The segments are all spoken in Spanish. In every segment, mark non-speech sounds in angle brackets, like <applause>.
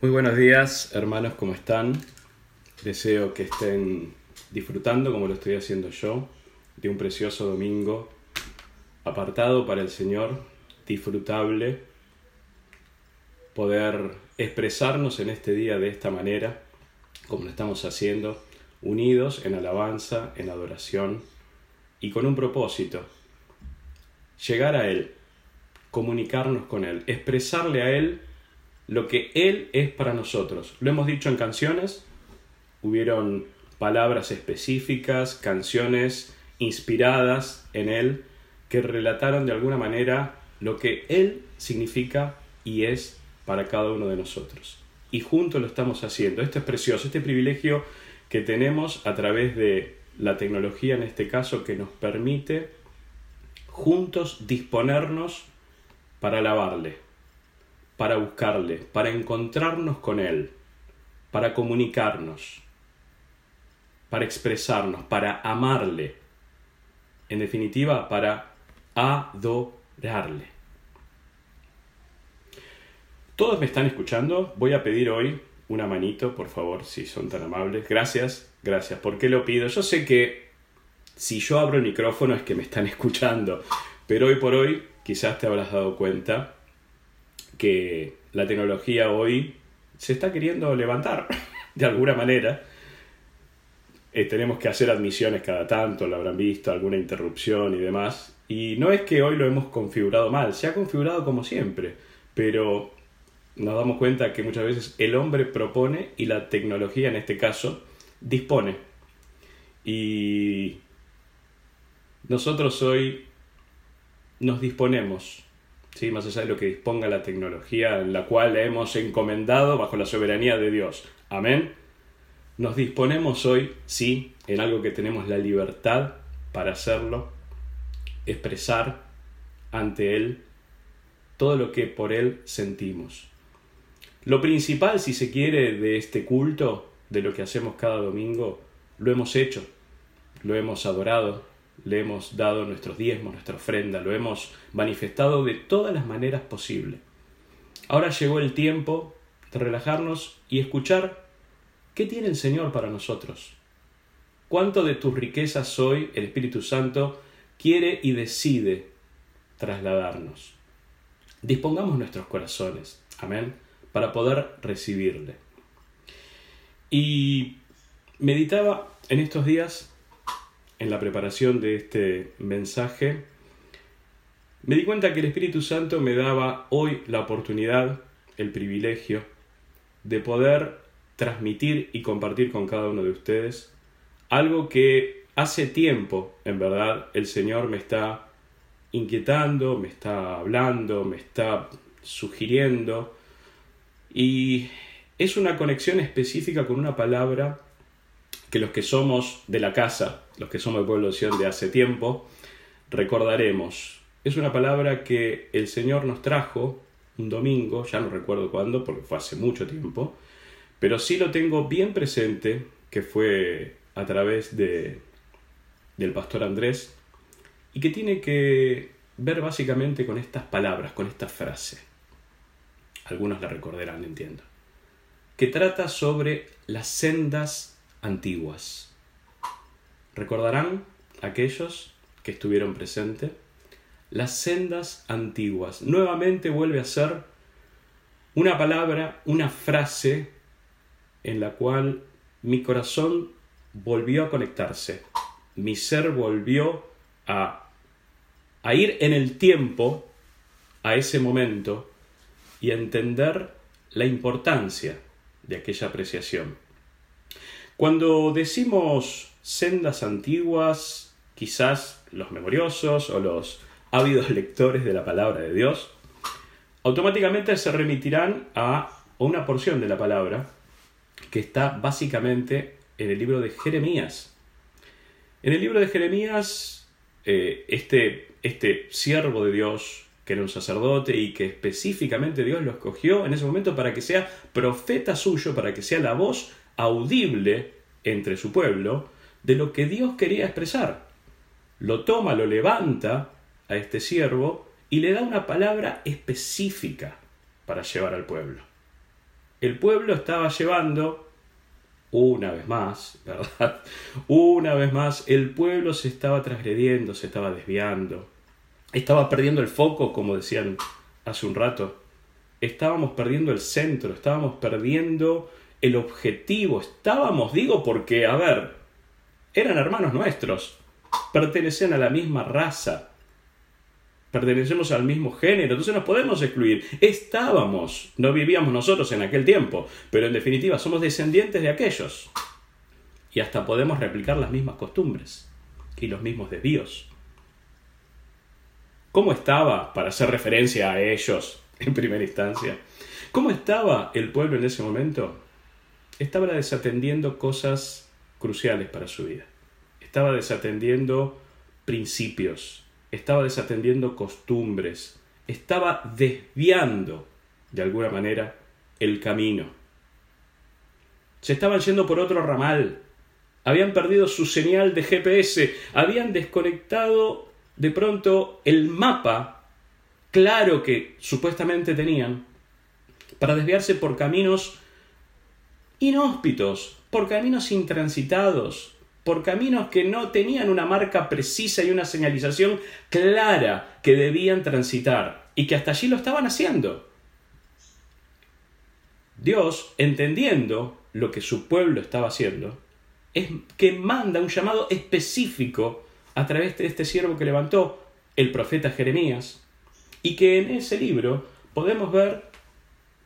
Muy buenos días, hermanos, ¿cómo están? Deseo que estén disfrutando, como lo estoy haciendo yo, de un precioso domingo apartado para el Señor, disfrutable, poder expresarnos en este día de esta manera, como lo estamos haciendo, unidos en alabanza, en adoración y con un propósito, llegar a Él, comunicarnos con Él, expresarle a Él lo que Él es para nosotros. Lo hemos dicho en canciones, hubieron palabras específicas, canciones inspiradas en Él, que relataron de alguna manera lo que Él significa y es para cada uno de nosotros. Y juntos lo estamos haciendo. Esto es precioso, este privilegio que tenemos a través de la tecnología en este caso que nos permite juntos disponernos para alabarle, para buscarle, para encontrarnos con Él, para comunicarnos, para expresarnos, para amarle, en definitiva, para adorarle. Todos me están escuchando, voy a pedir hoy una manito, por favor, si son tan amables. Gracias, gracias. ¿Por qué lo pido? Yo sé que si yo abro el micrófono es que me están <laughs> escuchando, pero hoy por hoy quizás te habrás dado cuenta que la tecnología hoy se está queriendo levantar <laughs> de alguna manera. Eh, tenemos que hacer admisiones cada tanto, lo habrán visto, alguna interrupción y demás. Y no es que hoy lo hemos configurado mal, se ha configurado como siempre, pero nos damos cuenta que muchas veces el hombre propone y la tecnología en este caso dispone. Y nosotros hoy nos disponemos ¿sí? más allá de lo que disponga la tecnología en la cual hemos encomendado bajo la soberanía de Dios. Amén. Nos disponemos hoy, sí, en algo que tenemos la libertad para hacerlo, expresar ante Él todo lo que por Él sentimos. Lo principal, si se quiere, de este culto, de lo que hacemos cada domingo, lo hemos hecho, lo hemos adorado, le hemos dado nuestros diezmos, nuestra ofrenda, lo hemos manifestado de todas las maneras posibles. Ahora llegó el tiempo de relajarnos y escuchar qué tiene el Señor para nosotros. ¿Cuánto de tus riquezas hoy el Espíritu Santo quiere y decide trasladarnos? Dispongamos nuestros corazones, amén, para poder recibirle. Y meditaba en estos días en la preparación de este mensaje, me di cuenta que el Espíritu Santo me daba hoy la oportunidad, el privilegio, de poder transmitir y compartir con cada uno de ustedes algo que hace tiempo, en verdad, el Señor me está inquietando, me está hablando, me está sugiriendo, y es una conexión específica con una palabra que los que somos de la casa, los que somos el pueblo de Sion de hace tiempo, recordaremos. Es una palabra que el Señor nos trajo un domingo, ya no recuerdo cuándo, porque fue hace mucho tiempo, pero sí lo tengo bien presente, que fue a través de, del pastor Andrés, y que tiene que ver básicamente con estas palabras, con esta frase. Algunos la recordarán, entiendo. Que trata sobre las sendas antiguas. ¿Recordarán aquellos que estuvieron presentes? Las sendas antiguas. Nuevamente vuelve a ser una palabra, una frase en la cual mi corazón volvió a conectarse, mi ser volvió a, a ir en el tiempo a ese momento y a entender la importancia de aquella apreciación. Cuando decimos sendas antiguas, quizás los memoriosos o los ávidos <laughs> lectores de la palabra de Dios, automáticamente se remitirán a una porción de la palabra que está básicamente en el libro de Jeremías. En el libro de Jeremías, eh, este, este siervo de Dios, que era un sacerdote y que específicamente Dios lo escogió en ese momento para que sea profeta suyo, para que sea la voz audible entre su pueblo de lo que Dios quería expresar. Lo toma, lo levanta a este siervo y le da una palabra específica para llevar al pueblo. El pueblo estaba llevando, una vez más, <laughs> ¿verdad? Una vez más, el pueblo se estaba transgrediendo, se estaba desviando, estaba perdiendo el foco, como decían hace un rato. Estábamos perdiendo el centro, estábamos perdiendo el objetivo, estábamos, digo, porque, a ver, eran hermanos nuestros, pertenecían a la misma raza, pertenecemos al mismo género, entonces nos podemos excluir. Estábamos, no vivíamos nosotros en aquel tiempo, pero en definitiva somos descendientes de aquellos. Y hasta podemos replicar las mismas costumbres y los mismos desvíos. ¿Cómo estaba, para hacer referencia a ellos en primera instancia, cómo estaba el pueblo en ese momento? Estaba desatendiendo cosas cruciales para su vida. Estaba desatendiendo principios, estaba desatendiendo costumbres, estaba desviando, de alguna manera, el camino. Se estaban yendo por otro ramal, habían perdido su señal de GPS, habían desconectado de pronto el mapa claro que supuestamente tenían para desviarse por caminos inhóspitos, por caminos intransitados, por caminos que no tenían una marca precisa y una señalización clara que debían transitar y que hasta allí lo estaban haciendo. Dios, entendiendo lo que su pueblo estaba haciendo, es que manda un llamado específico a través de este siervo que levantó el profeta Jeremías, y que en ese libro podemos ver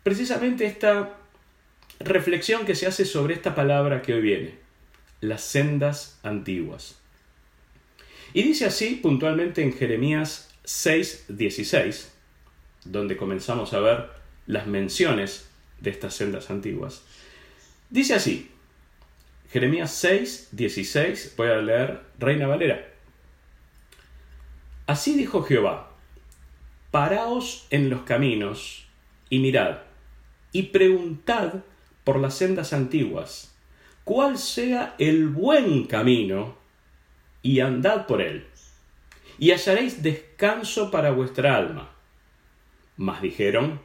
precisamente esta reflexión que se hace sobre esta palabra que hoy viene las sendas antiguas. Y dice así puntualmente en Jeremías 6:16, donde comenzamos a ver las menciones de estas sendas antiguas. Dice así, Jeremías 6:16, voy a leer Reina Valera. Así dijo Jehová, paraos en los caminos y mirad, y preguntad por las sendas antiguas cuál sea el buen camino, y andad por él, y hallaréis descanso para vuestra alma. Mas dijeron,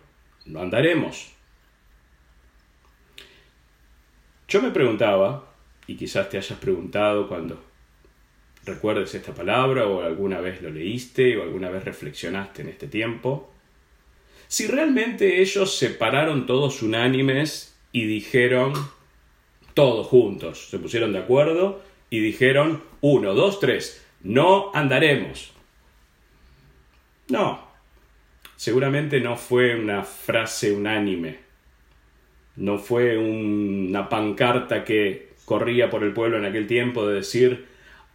no andaremos. Yo me preguntaba, y quizás te hayas preguntado cuando recuerdes esta palabra o alguna vez lo leíste o alguna vez reflexionaste en este tiempo, si realmente ellos se pararon todos unánimes y dijeron, todos juntos. Se pusieron de acuerdo y dijeron, uno, dos, tres, no andaremos. No, seguramente no fue una frase unánime, no fue una pancarta que corría por el pueblo en aquel tiempo de decir,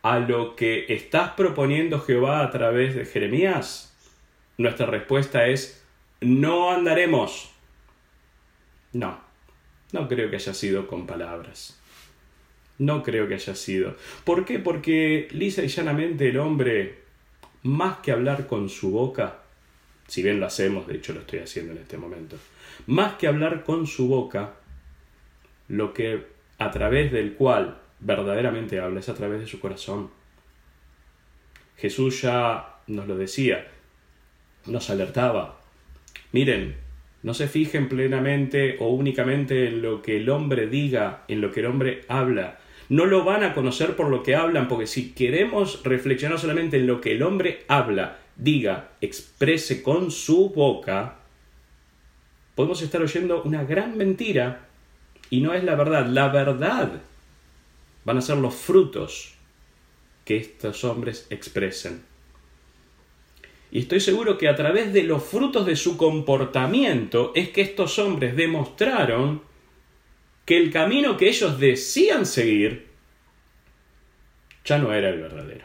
a lo que estás proponiendo Jehová a través de Jeremías, nuestra respuesta es, no andaremos. No, no creo que haya sido con palabras. No creo que haya sido. ¿Por qué? Porque lisa y llanamente el hombre, más que hablar con su boca, si bien lo hacemos, de hecho lo estoy haciendo en este momento, más que hablar con su boca, lo que a través del cual verdaderamente habla es a través de su corazón. Jesús ya nos lo decía, nos alertaba. Miren, no se fijen plenamente o únicamente en lo que el hombre diga, en lo que el hombre habla. No lo van a conocer por lo que hablan, porque si queremos reflexionar solamente en lo que el hombre habla, diga, exprese con su boca, podemos estar oyendo una gran mentira y no es la verdad. La verdad van a ser los frutos que estos hombres expresen. Y estoy seguro que a través de los frutos de su comportamiento es que estos hombres demostraron que el camino que ellos decían seguir ya no era el verdadero.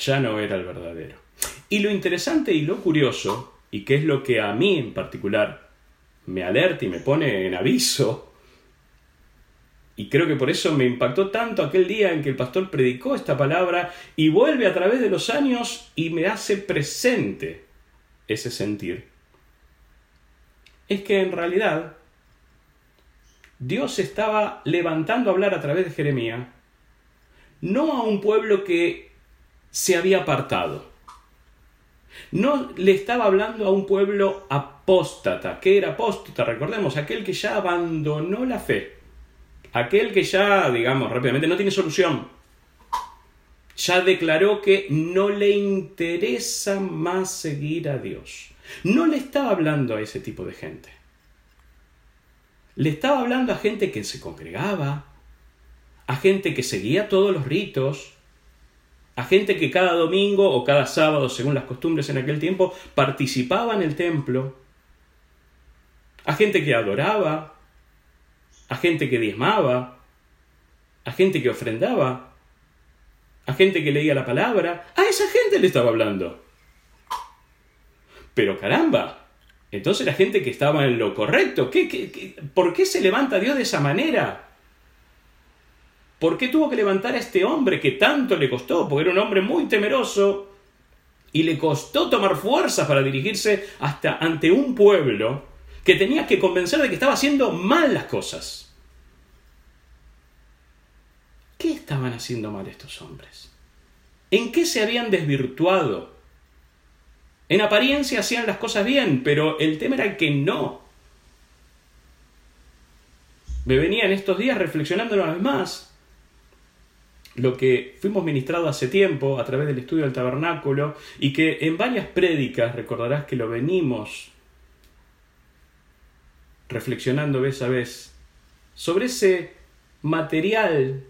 Ya no era el verdadero. Y lo interesante y lo curioso, y que es lo que a mí en particular me alerta y me pone en aviso, y creo que por eso me impactó tanto aquel día en que el pastor predicó esta palabra y vuelve a través de los años y me hace presente ese sentir. Es que en realidad Dios estaba levantando a hablar a través de Jeremías, no a un pueblo que se había apartado, no le estaba hablando a un pueblo apóstata. ¿Qué era apóstata? Recordemos, aquel que ya abandonó la fe. Aquel que ya, digamos, rápidamente no tiene solución. Ya declaró que no le interesa más seguir a Dios. No le estaba hablando a ese tipo de gente. Le estaba hablando a gente que se congregaba, a gente que seguía todos los ritos, a gente que cada domingo o cada sábado, según las costumbres en aquel tiempo, participaba en el templo, a gente que adoraba, a gente que diezmaba, a gente que ofrendaba, a gente que leía la palabra, a esa gente le estaba hablando. Pero caramba, entonces la gente que estaba en lo correcto, ¿qué, por qué se levanta Dios de esa manera? ¿Por qué tuvo que levantar a este hombre que tanto le costó? Porque era un hombre muy temeroso y le costó tomar fuerzas para dirigirse hasta ante un pueblo que tenía que convencer de que estaba haciendo mal las cosas. ¿Qué estaban haciendo mal estos hombres? ¿En qué se habían desvirtuado? En apariencia hacían las cosas bien, pero el tema era que no. Me venía en estos días reflexionando una vez más lo que fuimos ministrados hace tiempo a través del estudio del tabernáculo y que en varias prédicas recordarás que lo venimos reflexionando vez a vez sobre ese material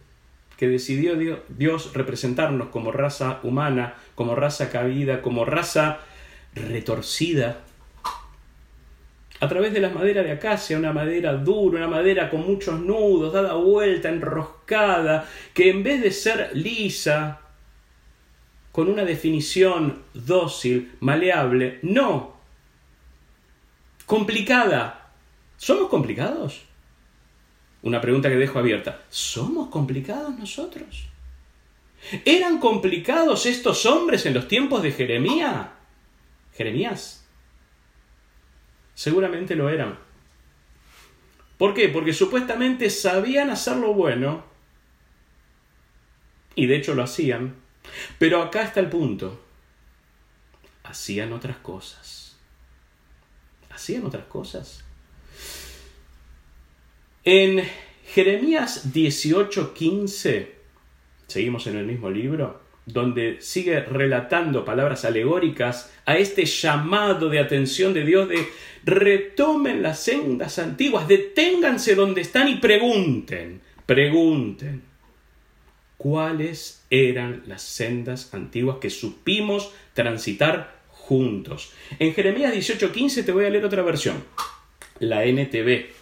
que decidió Dios representarnos como raza humana, como raza cabida, como raza retorcida, a través de la madera de acacia, una madera dura, una madera con muchos nudos, dada vuelta, enroscada, que en vez de ser lisa, con una definición dócil, maleable, no, complicada. ¿Somos complicados? Una pregunta que dejo abierta. ¿Somos complicados nosotros? ¿Eran complicados estos hombres en los tiempos de Jeremías? Jeremías. Seguramente lo eran. ¿Por qué? Porque supuestamente sabían hacer lo bueno, y de hecho lo hacían, pero acá está el punto. Hacían otras cosas. Hacían otras cosas. En Jeremías 18:15, seguimos en el mismo libro, donde sigue relatando palabras alegóricas a este llamado de atención de Dios de retomen las sendas antiguas, deténganse donde están y pregunten, pregunten cuáles eran las sendas antiguas que supimos transitar juntos. En Jeremías 18:15 te voy a leer otra versión, la NTV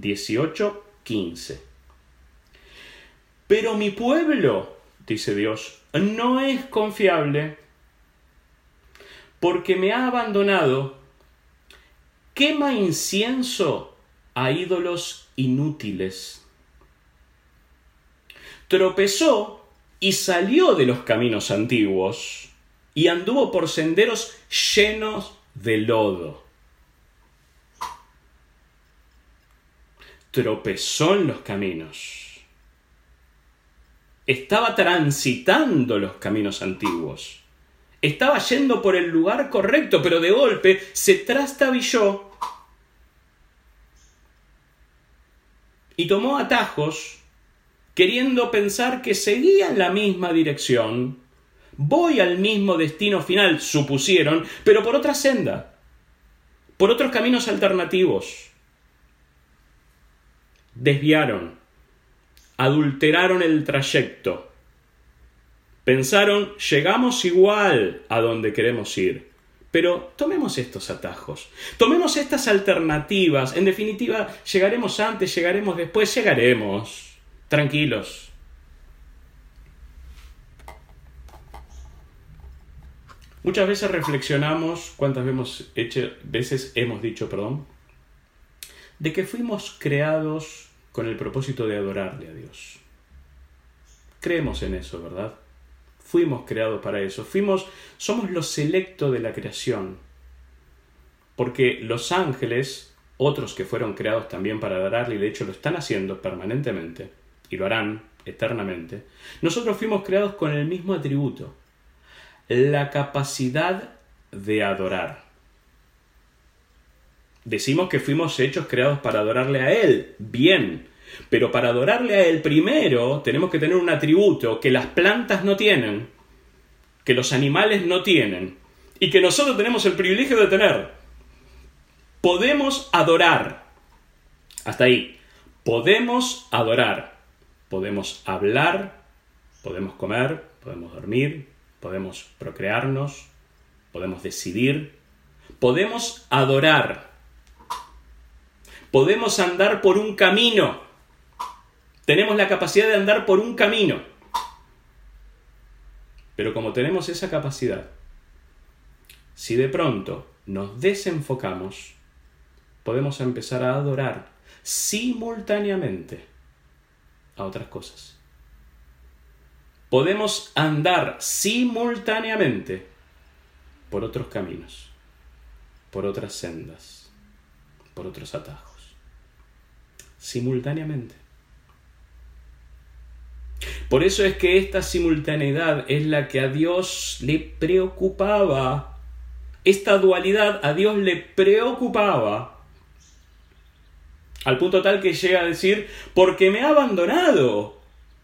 18:15. Pero mi pueblo, dice Dios, no es confiable porque me ha abandonado, quema incienso a ídolos inútiles. Tropezó y salió de los caminos antiguos y anduvo por senderos llenos de lodo. Tropezó en los caminos estaba transitando los caminos antiguos. Estaba yendo por el lugar correcto, pero de golpe se trastabilló y tomó atajos queriendo pensar que seguía en la misma dirección. Voy al mismo destino final, supusieron, pero por otra senda, por otros caminos alternativos. Desviaron adulteraron el trayecto. Pensaron, llegamos igual a donde queremos ir. Pero tomemos estos atajos, tomemos estas alternativas. En definitiva, llegaremos antes, llegaremos después, llegaremos. Tranquilos. Muchas veces reflexionamos, cuántas veces hemos dicho, perdón, de que fuimos creados con el propósito de adorarle a Dios. Creemos en eso, ¿verdad? Fuimos creados para eso. Fuimos, somos lo selecto de la creación. Porque los ángeles, otros que fueron creados también para adorarle y de hecho lo están haciendo permanentemente y lo harán eternamente, nosotros fuimos creados con el mismo atributo, la capacidad de adorar. Decimos que fuimos hechos creados para adorarle a Él. Bien. Pero para adorarle a Él primero tenemos que tener un atributo que las plantas no tienen, que los animales no tienen, y que nosotros tenemos el privilegio de tener. Podemos adorar. Hasta ahí. Podemos adorar. Podemos hablar, podemos comer, podemos dormir, podemos procrearnos, podemos decidir, podemos adorar, podemos andar por un camino, tenemos la capacidad de andar por un camino. Pero como tenemos esa capacidad, si de pronto nos desenfocamos, podemos empezar a adorar simultáneamente a otras cosas. Podemos andar simultáneamente por otros caminos, por otras sendas, por otros atajos. Simultáneamente. Por eso es que esta simultaneidad es la que a Dios le preocupaba. Esta dualidad a Dios le preocupaba. Al punto tal que llega a decir, porque me ha abandonado.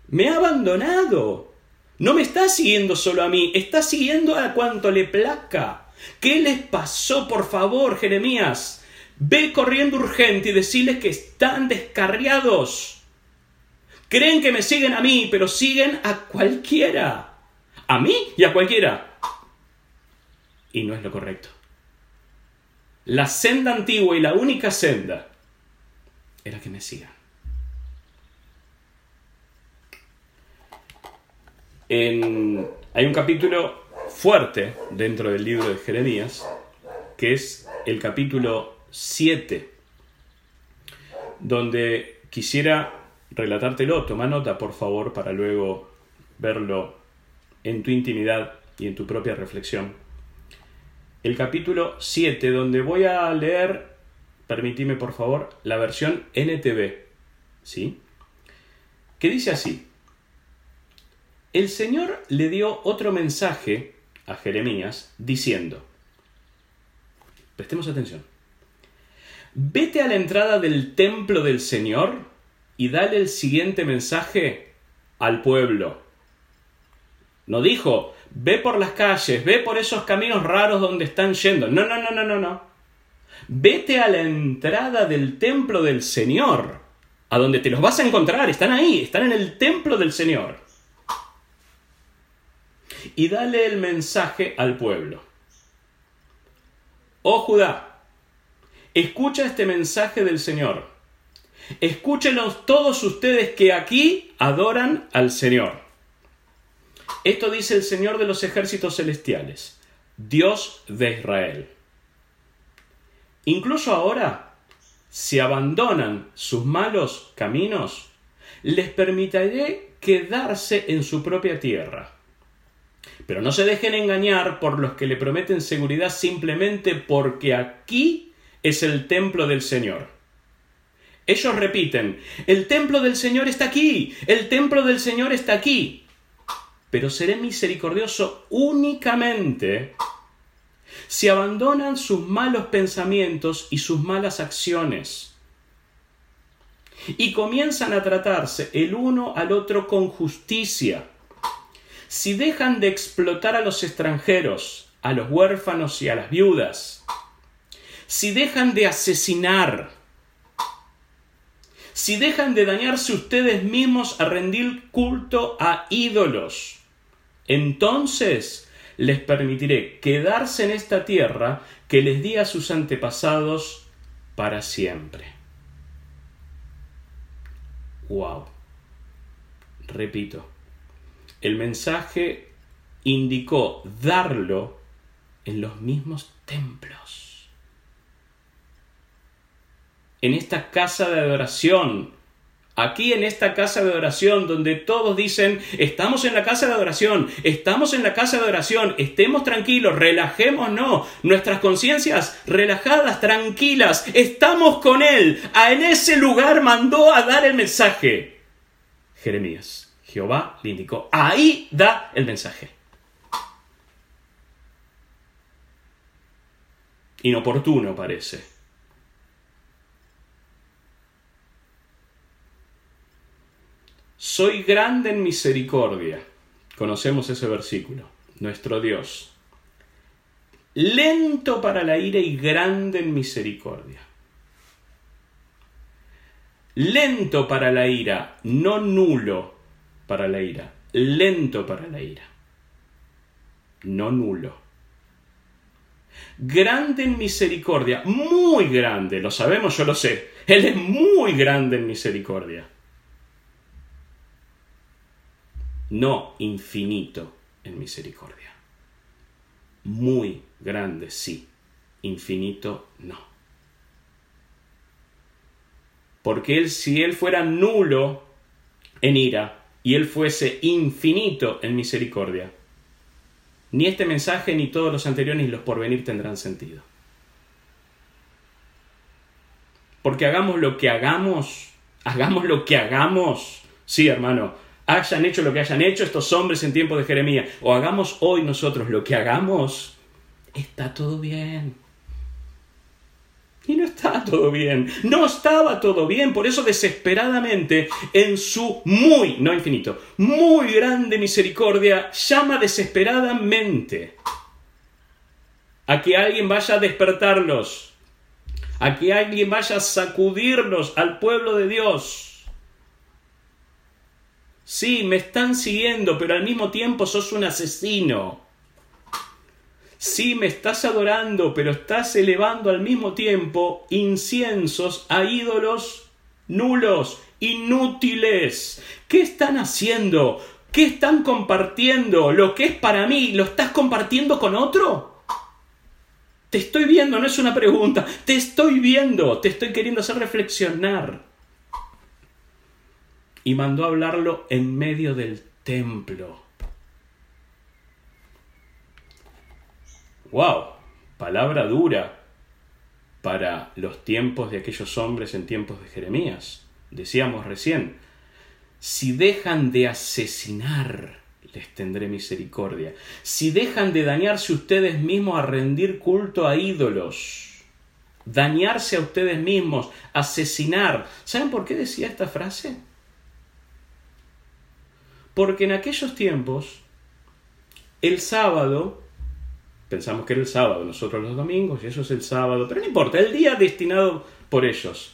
Me ha abandonado. No me está siguiendo solo a mí, está siguiendo a cuanto le plazca. ¿Qué les pasó, por favor, Jeremías? Ve corriendo urgente y decirles que están descarriados. Creen que me siguen a mí, pero siguen a cualquiera. A mí y a cualquiera. Y no es lo correcto. La senda antigua y la única senda era que me sigan. hay un capítulo fuerte dentro del libro de Jeremías, que es el capítulo 7, donde quisiera relatártelo. Toma nota, por favor, para luego verlo en tu intimidad y en tu propia reflexión. El capítulo 7, donde voy a leer, permitime por favor, la versión NTV. ¿Sí? Que dice así. El Señor le dio otro mensaje a Jeremías diciendo, prestemos atención, vete a la entrada del templo del Señor y dale el siguiente mensaje al pueblo. No dijo, ve por las calles, ve por esos caminos raros donde están yendo. No, no, no, no, no, no. Vete a la entrada del templo del Señor, a donde te los vas a encontrar. Están ahí, están en el templo del Señor. Y dale el mensaje al pueblo. Oh Judá, escucha este mensaje del Señor. Escúchenlos todos ustedes que aquí adoran al Señor. Esto dice el Señor de los ejércitos celestiales, Dios de Israel. Incluso ahora, si abandonan sus malos caminos, les permitiré quedarse en su propia tierra. Pero no se dejen engañar por los que le prometen seguridad simplemente porque aquí es el templo del Señor. Ellos repiten, el templo del Señor está aquí, el templo del Señor está aquí. Pero seré misericordioso únicamente si abandonan sus malos pensamientos y sus malas acciones y comienzan a tratarse el uno al otro con justicia. Si dejan de explotar a los extranjeros, a los huérfanos y a las viudas, si dejan de asesinar, si dejan de dañarse ustedes mismos a rendir culto a ídolos. Entonces les permitiré quedarse en esta tierra que les di a sus antepasados para siempre. Wow. Repito, el mensaje indicó darlo en los mismos templos en esta casa de adoración. Aquí en esta casa de adoración donde todos dicen, estamos en la casa de adoración, estamos en la casa de adoración, estemos tranquilos, relajémonos, nuestras conciencias relajadas, tranquilas, estamos con Él, en ese lugar mandó a dar el mensaje. Jeremías, Jehová le indicó, ahí da el mensaje. Inoportuno parece soy grande en misericordia. Conocemos ese versículo. Nuestro Dios. Lento para la ira y grande en misericordia. Lento para la ira, no nulo para la ira. Lento para la ira, no nulo. Grande en misericordia, muy grande, lo sabemos, yo lo sé. Él es muy grande en misericordia. No infinito en misericordia. Muy grande, sí. Infinito, no. Porque él, si él fuera nulo en ira y él fuese infinito en misericordia, ni este mensaje, ni todos los anteriores, ni los porvenir tendrán sentido. Porque hagamos lo que hagamos, hagamos lo que hagamos. Sí, hermano, hayan hecho lo que hayan hecho estos hombres en tiempo de Jeremías, o hagamos hoy nosotros lo que hagamos, está todo bien. Y no está todo bien, no estaba todo bien, por eso desesperadamente en su muy, no infinito, muy grande misericordia, llama desesperadamente a que alguien vaya a despertarlos, a que alguien vaya a sacudirlos al pueblo de Dios. Sí, me están siguiendo, pero al mismo tiempo sos un asesino. Sí, me estás adorando, pero estás elevando al mismo tiempo inciensos a ídolos nulos, inútiles. ¿Qué están haciendo? ¿Qué están compartiendo? Lo que es para mí, ¿lo estás compartiendo con otro? Te estoy viendo, no es una pregunta. Te estoy viendo, te estoy queriendo hacer reflexionar. Y mandó hablarlo en medio del templo. ¡Wow! Palabra dura para los tiempos de aquellos hombres en tiempos de Jeremías. Decíamos recién, si dejan de asesinar, les tendré misericordia. Si dejan de dañarse ustedes mismos a rendir culto a ídolos, dañarse a ustedes mismos, asesinar. ¿Saben por qué decía esta frase? Porque en aquellos tiempos, el sábado pensamos que era el sábado, nosotros los domingos, y eso es el sábado, pero no importa, el día destinado por ellos,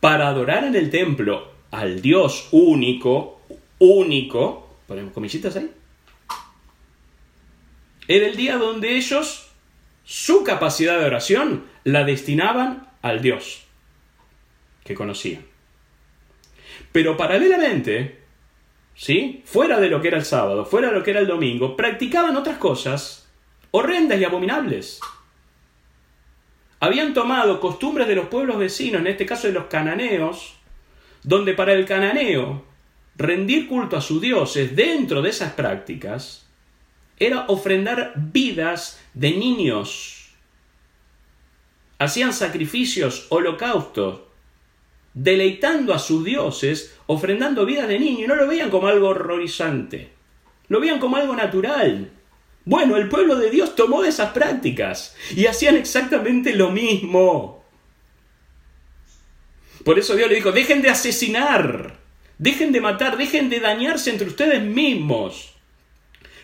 para adorar en el templo al Dios único, único, ponemos comillitas ahí, era el día donde ellos, su capacidad de oración, la destinaban al Dios que conocían. Pero paralelamente, ¿sí? Fuera de lo que era el sábado, fuera de lo que era el domingo, practicaban otras cosas horrendas y abominables. Habían tomado costumbres de los pueblos vecinos, en este caso de los cananeos, donde para el cananeo rendir culto a sus dioses dentro de esas prácticas era ofrendar vidas de niños. Hacían sacrificios, holocaustos, deleitando a sus dioses, ofrendando vidas de niños, y no lo veían como algo horrorizante, lo veían como algo natural. Bueno, el pueblo de Dios tomó esas prácticas y hacían exactamente lo mismo. Por eso Dios le dijo, dejen de asesinar, dejen de matar, dejen de dañarse entre ustedes mismos,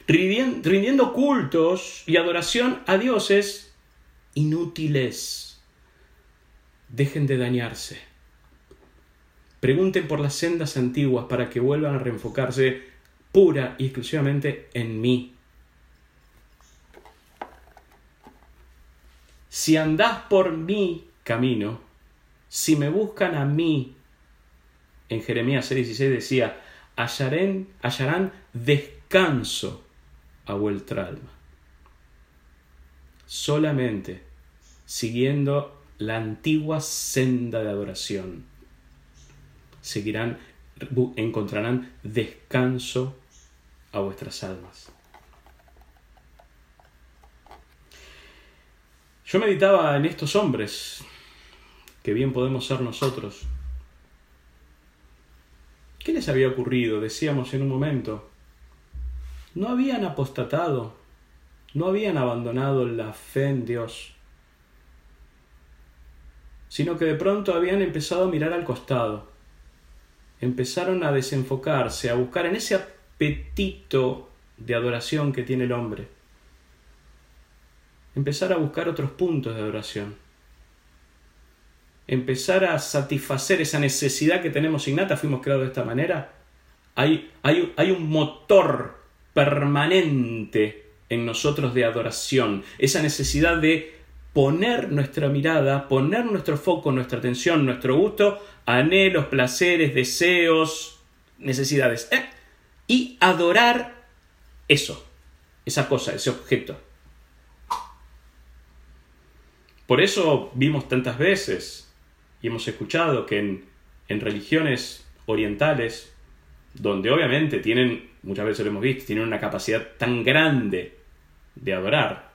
rindiendo cultos y adoración a dioses inútiles. Dejen de dañarse. Pregunten por las sendas antiguas para que vuelvan a reenfocarse pura y exclusivamente en mí. si andás por mi camino, si me buscan a mí, en Jeremías 6:16 decía, hallarán, descanso a vuestra alma. Solamente siguiendo la antigua senda de adoración, seguirán, encontrarán descanso a vuestras almas. Yo meditaba en estos hombres, que bien podemos ser nosotros. ¿Qué les había ocurrido? Decíamos en un momento. No habían apostatado, no habían abandonado la fe en Dios, sino que de pronto habían empezado a mirar al costado. Empezaron a desenfocarse, a buscar en ese apetito de adoración que tiene el hombre. Empezar a buscar otros puntos de adoración. Empezar a satisfacer esa necesidad que tenemos innata, fuimos creados de esta manera. Hay, hay, hay un motor permanente en nosotros de adoración, esa necesidad de poner nuestra mirada, poner nuestro foco, nuestra atención, nuestro gusto, anhelos, placeres, deseos, necesidades, ¿eh? y adorar eso, esa cosa, ese objeto. Por eso vimos tantas veces y hemos escuchado que en, en religiones orientales, donde obviamente tienen, muchas veces lo hemos visto, tienen una capacidad tan grande de adorar,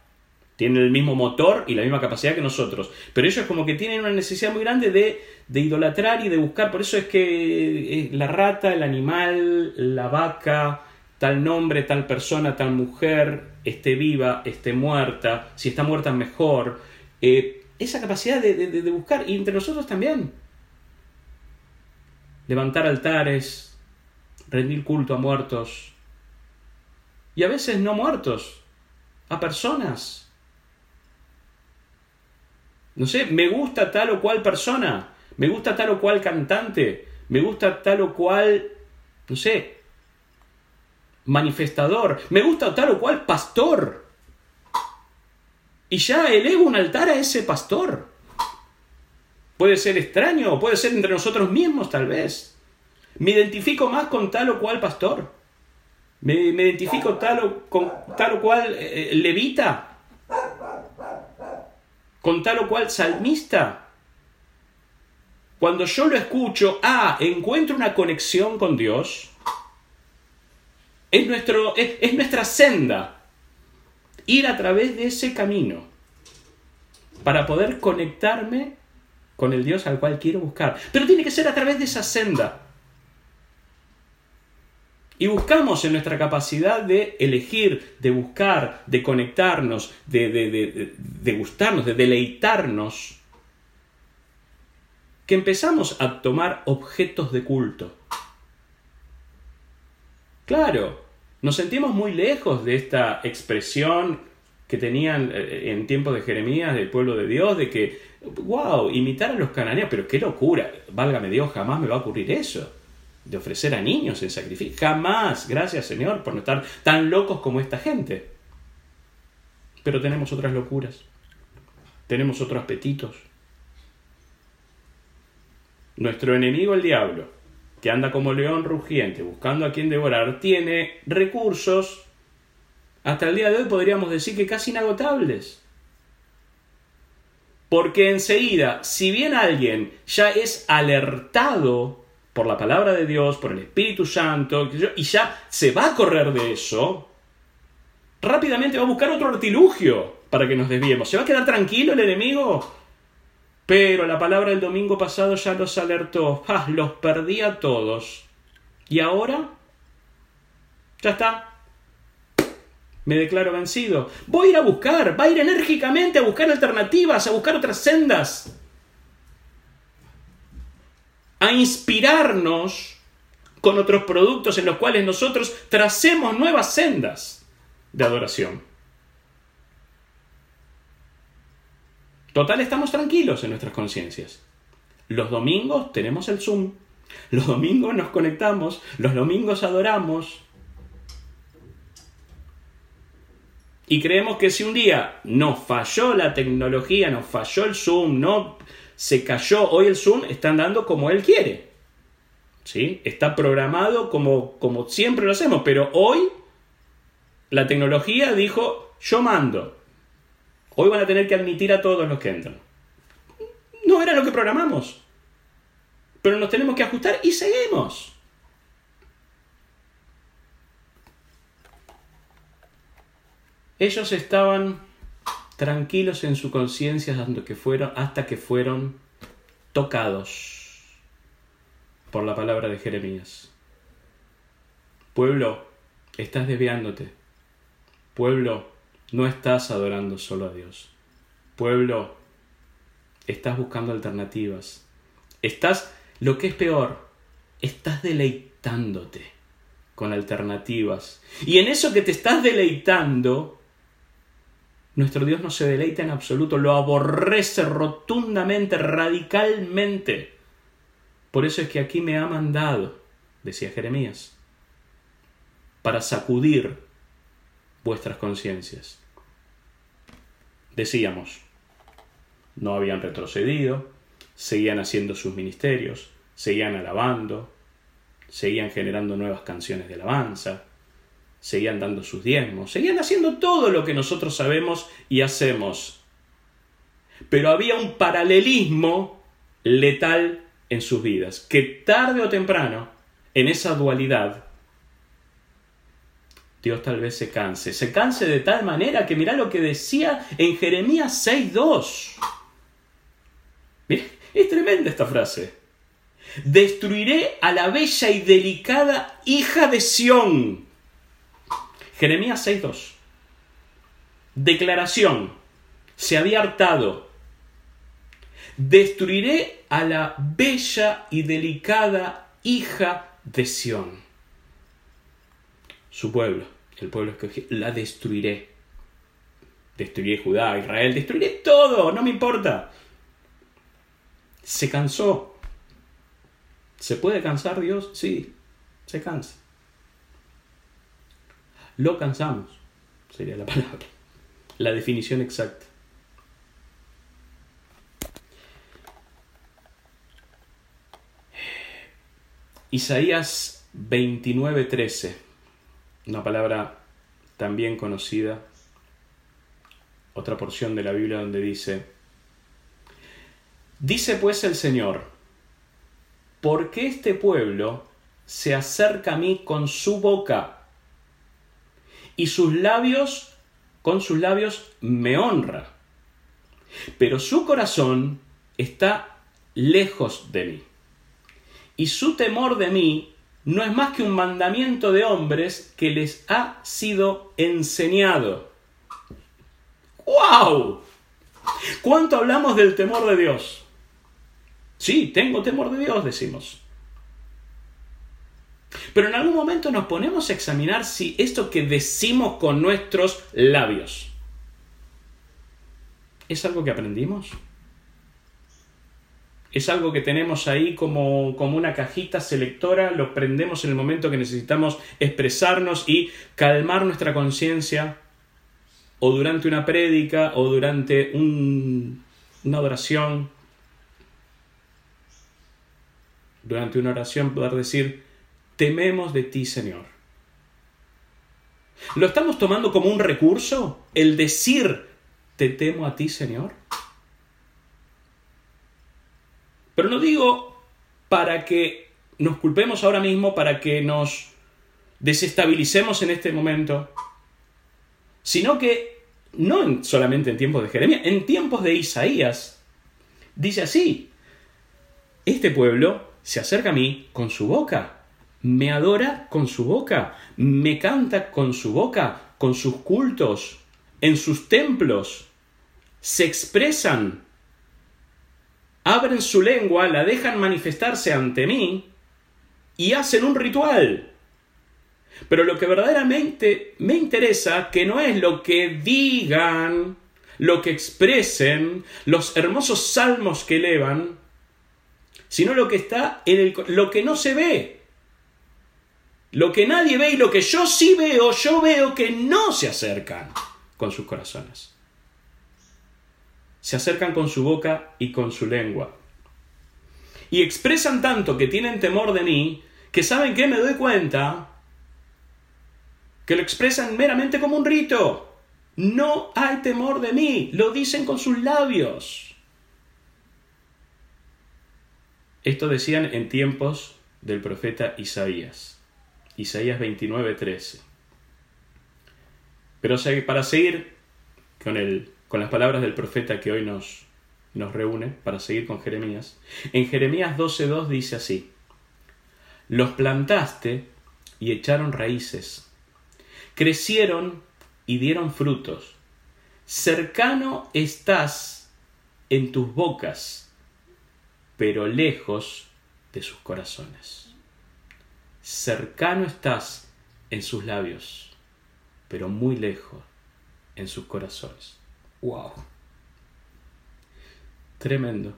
tienen el mismo motor y la misma capacidad que nosotros. Pero ellos como que tienen una necesidad muy grande de, de idolatrar y de buscar. Por eso es que eh, la rata, el animal, la vaca, tal nombre, tal persona, tal mujer, esté viva, esté muerta, si está muerta mejor. Eh, esa capacidad de, de buscar. Y entre nosotros también. Levantar altares, rendir culto a muertos. Y a veces no muertos, a personas no sé, me gusta tal o cual persona, me gusta tal o cual cantante, me gusta tal o cual, no sé, manifestador, me gusta tal o cual pastor. Y ya elevo un altar a ese pastor. Puede ser extraño, puede ser entre nosotros mismos tal vez. Me identifico más con tal o cual pastor. Me, identifico tal o, con tal o cual eh, levita con tal o cual salmista. Cuando yo lo escucho, ah, encuentro una conexión con Dios, es, nuestro, es, nuestra senda ir a través de ese camino para poder conectarme con el Dios al cual quiero buscar. Pero tiene que ser a través de esa senda. Y buscamos en nuestra capacidad de elegir, de buscar, de conectarnos, de, gustarnos, de deleitarnos, que empezamos a tomar objetos de culto. Claro, nos sentimos muy lejos de esta expresión que tenían eh, en tiempos de Jeremías del pueblo de Dios, de que, wow, imitar a los cananeos, pero qué locura, válgame Dios, jamás me va a ocurrir eso de ofrecer a niños en sacrificio. Jamás, gracias Señor, por no estar tan locos como esta gente. Pero tenemos otras locuras, tenemos otros apetitos. Nuestro enemigo el diablo, que anda como león rugiente buscando a quien devorar, tiene recursos, hasta el día de hoy podríamos decir que casi inagotables. Porque enseguida, si bien alguien ya es alertado por la palabra de Dios, por el Espíritu Santo, y ya se va a correr de eso, rápidamente va a buscar otro artilugio para que nos desviemos. ¿Se va a quedar tranquilo el enemigo? Pero la palabra del domingo pasado ya los alertó. ¡Ah! Los perdí a todos. ¿Y ahora? Ya está. Me declaro vencido. Voy a ir a buscar, va a ir enérgicamente a buscar alternativas, a buscar otras sendas a inspirarnos con otros productos en los cuales nosotros tracemos nuevas sendas de adoración. Total, estamos tranquilos en nuestras conciencias. Los domingos tenemos el Zoom, los domingos nos conectamos, los domingos adoramos. Y creemos que si un día nos falló la tecnología, nos falló el Zoom, no se cayó, hoy el Zoom está andando como él quiere. ¿Sí? Está programado como, como siempre lo hacemos, pero hoy la tecnología dijo, yo mando. Hoy van a tener que admitir a todos los que entran. No era lo que programamos. Pero nos tenemos que ajustar y seguimos. Ellos estaban tranquilos en su conciencia hasta que fueron, tocados por la palabra de Jeremías. Pueblo, estás desviándote. Pueblo, no estás adorando solo a Dios. Pueblo, estás buscando alternativas. Estás, lo que es peor, estás deleitándote con alternativas. Y en eso que te estás deleitando, nuestro Dios no se deleita en absoluto, lo aborrece rotundamente, radicalmente. Por eso es que aquí me ha mandado, decía Jeremías, para sacudir vuestras conciencias. Decíamos, no habían retrocedido, seguían haciendo sus ministerios, seguían alabando, seguían generando nuevas canciones de alabanza, seguían dando sus diezmos, seguían haciendo todo lo que nosotros sabemos y hacemos. Pero había un paralelismo letal en sus vidas, que tarde o temprano, en esa dualidad, Dios tal vez se canse. Se canse de tal manera que mira lo que decía en Jeremías 6.2. es tremenda esta frase. Destruiré a la bella y delicada hija de Sión. Jeremías 6.2. Declaración. Se había hartado. Destruiré a la bella y delicada hija de Sión. Su pueblo, el pueblo escogido, la destruiré. Destruiré Judá, Israel, destruiré todo, no me importa. Se cansó. ¿Se puede cansar Dios? Sí, se cansa. Lo cansamos, sería la <laughs> palabra, la definición exacta. Isaías 29:13, una palabra también conocida, otra porción de la Biblia donde dice, dice pues el Señor, ¿por qué este pueblo se acerca a mí con su boca? Y sus labios, con sus labios, me honra. Pero su corazón está lejos de mí. Y su temor de mí no es más que un mandamiento de hombres que les ha sido enseñado. ¡Wow! ¿Cuánto hablamos del temor de Dios? Sí, tengo temor de Dios, decimos. Pero en algún momento nos ponemos a examinar si esto que decimos con nuestros labios es algo que aprendimos. Es algo que tenemos ahí como, como una cajita selectora, lo prendemos en el momento que necesitamos expresarnos y calmar nuestra conciencia, o durante una prédica, o durante una oración. Durante una oración poder decir, tememos de ti, Señor. ¿Lo estamos tomando como un recurso? El decir, te temo a ti, Señor. Pero no digo para que nos culpemos ahora mismo, para que nos desestabilicemos en este momento, sino que no solamente en tiempos de Jeremías, en tiempos de Isaías, dice así, este pueblo se acerca a mí con su boca, me adora con su boca, me canta con su boca, con sus cultos, en sus templos, se expresan, abren su lengua, la dejan manifestarse ante mí y hacen un ritual. Pero lo que verdaderamente me interesa, que no es lo que digan, lo que expresen, los hermosos salmos que elevan, sino lo que está en el, lo que no se ve, lo que nadie ve y lo que yo sí veo, yo veo que no se acercan con sus corazones. Se acercan con su boca y con su lengua. Y expresan tanto que tienen temor de mí, que saben que me doy cuenta que lo expresan meramente como un rito. No hay temor de mí, lo dicen con sus labios. Esto decían en tiempos del profeta Isaías. Isaías 29, 13. Pero para seguir con, el, con las palabras del profeta que hoy nos, nos reúne, para seguir con Jeremías, en Jeremías 12.2 dice así, los plantaste y echaron raíces, crecieron y dieron frutos, cercano estás en tus bocas, pero lejos de sus corazones. Cercano estás en sus labios, pero muy lejos en sus corazones. ¡Wow! Tremendo.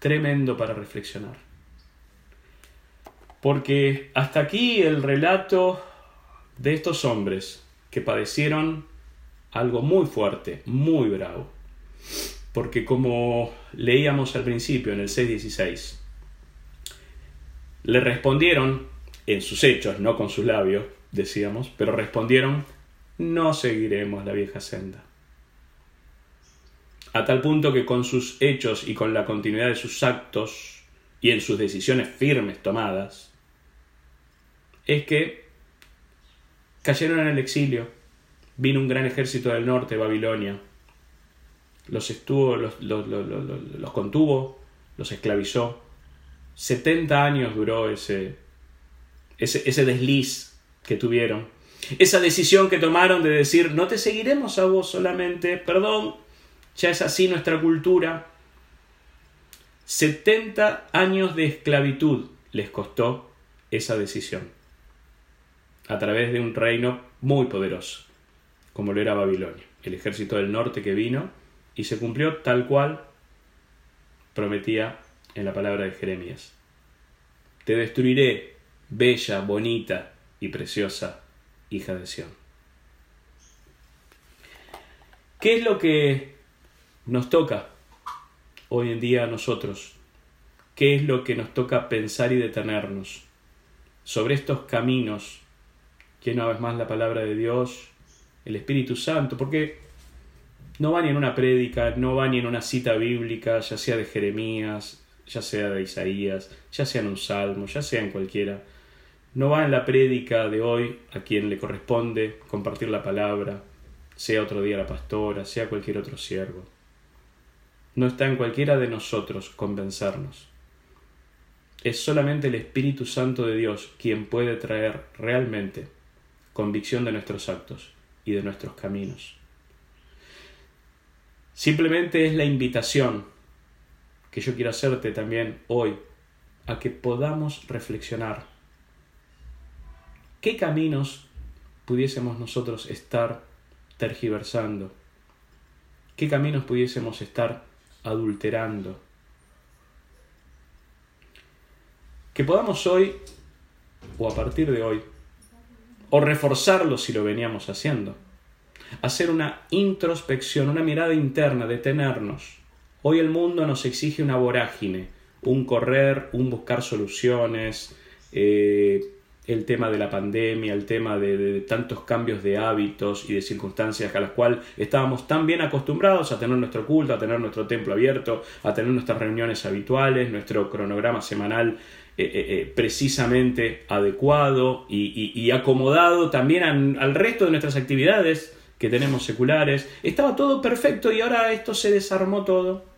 Tremendo para reflexionar. Porque hasta aquí el relato de estos hombres que padecieron algo muy fuerte, muy bravo. Porque como leíamos al principio en el 6.16, le respondieron en sus hechos, no con sus labios, decíamos, pero respondieron, no seguiremos la vieja senda. A tal punto que con sus hechos y con la continuidad de sus actos y en sus decisiones firmes tomadas, es que cayeron en el exilio, vino un gran ejército del norte, Babilonia, los estuvo, los, los contuvo, los esclavizó. 70 años duró ese, ese, ese desliz que tuvieron. Esa decisión que tomaron de decir, no te seguiremos a vos solamente, perdón, ya es así nuestra cultura. 70 años de esclavitud les costó esa decisión, a través de un reino muy poderoso, como lo era Babilonia, el ejército del norte que vino y se cumplió tal cual prometía en la palabra de Jeremías. Te destruiré, bella, bonita y preciosa hija de Sión. ¿Qué es lo que nos toca hoy en día a nosotros? ¿Qué es lo que nos toca pensar y detenernos sobre estos caminos que una vez más la palabra de Dios, el Espíritu Santo? Porque no va ni en una prédica, no va ni en una cita bíblica, ya sea de Jeremías, ya sea de Isaías, ya sea en un salmo, ya sea en cualquiera. No va en la prédica de hoy a quien le corresponde compartir la palabra, sea otro día la pastora, sea cualquier otro siervo. No está en cualquiera de nosotros convencernos. Es solamente el Espíritu Santo de Dios quien puede traer realmente convicción de nuestros actos y de nuestros caminos. Simplemente es la invitación que yo quiero hacerte también hoy a que podamos reflexionar qué caminos pudiésemos nosotros estar tergiversando, qué caminos pudiésemos estar adulterando. Que podamos hoy, o a partir de hoy, o reforzarlo si lo veníamos haciendo, hacer una introspección, una mirada interna, detenernos. Hoy el mundo nos exige una vorágine, un correr, un buscar soluciones, eh, el tema de la pandemia, el tema de, tantos cambios de hábitos y de circunstancias a las cuales estábamos tan bien acostumbrados a tener nuestro culto, a tener nuestro templo abierto, a tener nuestras reuniones habituales, nuestro cronograma semanal eh, eh, precisamente adecuado y, acomodado también al resto de nuestras actividades que tenemos seculares, estaba todo perfecto y ahora esto se desarmó todo.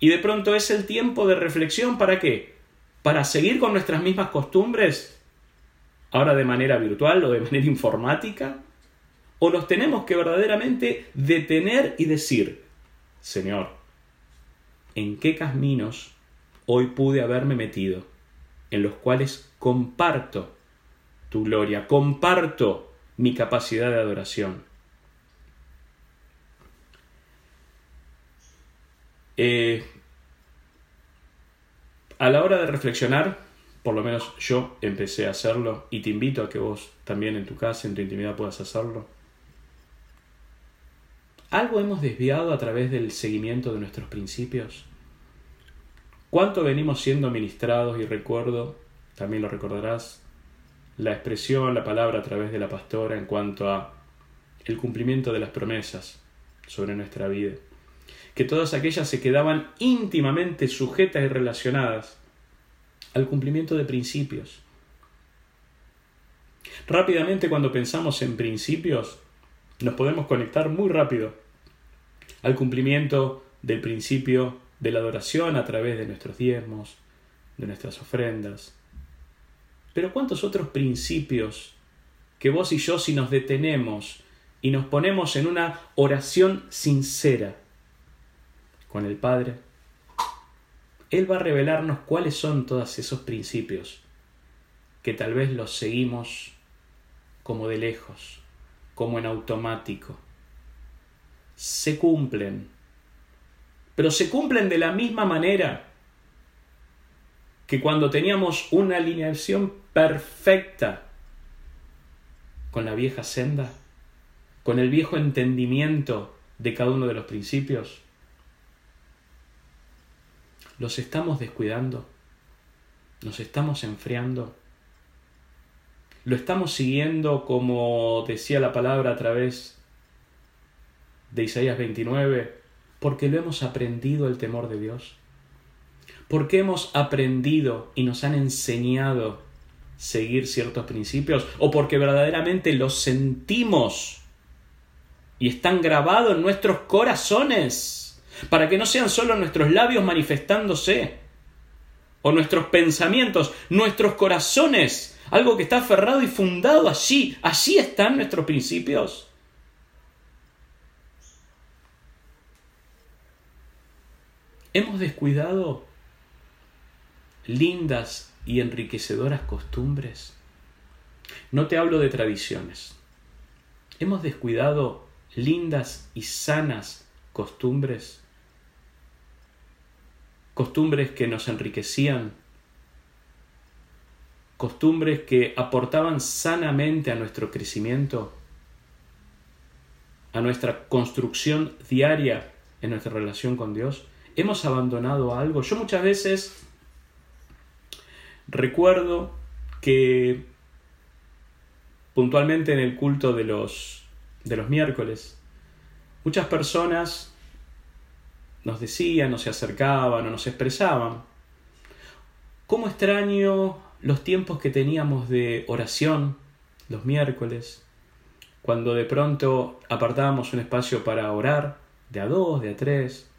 Y de pronto es el tiempo de reflexión para qué? Para seguir con nuestras mismas costumbres, ahora de manera virtual o de <laughs> manera informática, o nos tenemos que verdaderamente detener y decir, Señor, ¿en qué caminos hoy pude haberme metido? En los cuales comparto tu gloria, comparto mi capacidad de adoración. Eh, a la hora de reflexionar, por lo menos yo empecé a hacerlo y te invito a que vos también en tu casa, en tu intimidad puedas hacerlo. ¿Algo hemos desviado a través del seguimiento de nuestros principios? ¿Cuánto venimos siendo ministrados? Y recuerdo, también lo recordarás, la expresión, la palabra a través de la pastora en cuanto a el cumplimiento de las promesas sobre nuestra vida. Que todas aquellas se quedaban íntimamente sujetas y relacionadas al cumplimiento de principios. Rápidamente cuando pensamos en principios, nos podemos conectar muy rápido al cumplimiento del principio de la adoración a través de nuestros diezmos, de nuestras ofrendas, pero ¿cuántos otros principios que vos y yo si nos detenemos y nos ponemos en una oración sincera con el Padre, Él va a revelarnos cuáles son todos esos principios que tal vez los seguimos como de lejos, como en automático. Se cumplen, pero se cumplen de la misma manera que cuando teníamos una alineación perfecta con la vieja senda, con el viejo entendimiento de cada uno de los principios, los estamos descuidando, nos estamos enfriando, lo estamos siguiendo como decía la palabra a través de Isaías 29, porque lo hemos aprendido el temor de Dios, porque hemos aprendido y nos han enseñado seguir ciertos principios, o porque verdaderamente los sentimos y están grabados en nuestros corazones para que no sean solo nuestros labios manifestándose, o nuestros pensamientos, nuestros corazones, algo que está aferrado y fundado allí, allí están nuestros principios. Hemos descuidado lindas y enriquecedoras costumbres. No te hablo de tradiciones. Hemos descuidado lindas y sanas costumbres costumbres que nos enriquecían, costumbres que aportaban sanamente a nuestro crecimiento, a nuestra construcción diaria en nuestra relación con Dios. Hemos abandonado algo. Yo muchas veces recuerdo que puntualmente en el culto de los, de los miércoles, muchas personas nos decían, nos se acercaban o nos expresaban. ¿Cómo extraño los tiempos que teníamos de oración los miércoles, cuando de pronto apartábamos un espacio para orar, de a dos, de a tres?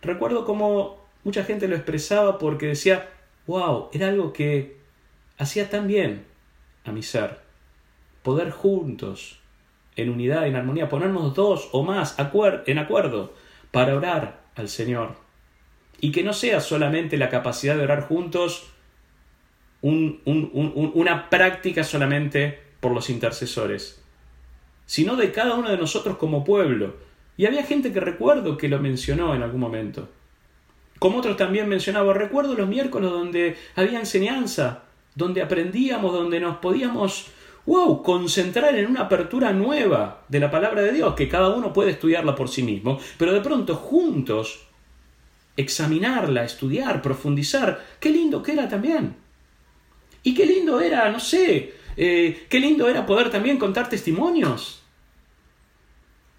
Recuerdo cómo mucha gente lo expresaba porque decía, wow, era algo que hacía tan bien a mi ser. Poder juntos, en unidad, en armonía, ponernos dos o más en acuerdo para orar al Señor. Y que no sea solamente la capacidad de orar juntos una práctica solamente por los intercesores, sino de cada uno de nosotros como pueblo. Y había gente que recuerdo que lo mencionó en algún momento. Como otros también mencionaba, recuerdo los miércoles donde había enseñanza, donde aprendíamos, donde nos podíamos wow, concentrar en una apertura nueva de la palabra de Dios, que cada uno puede estudiarla por sí mismo, pero de pronto juntos examinarla, estudiar, profundizar, qué lindo que era también. Y qué lindo era, no sé, eh, qué lindo era poder también contar testimonios.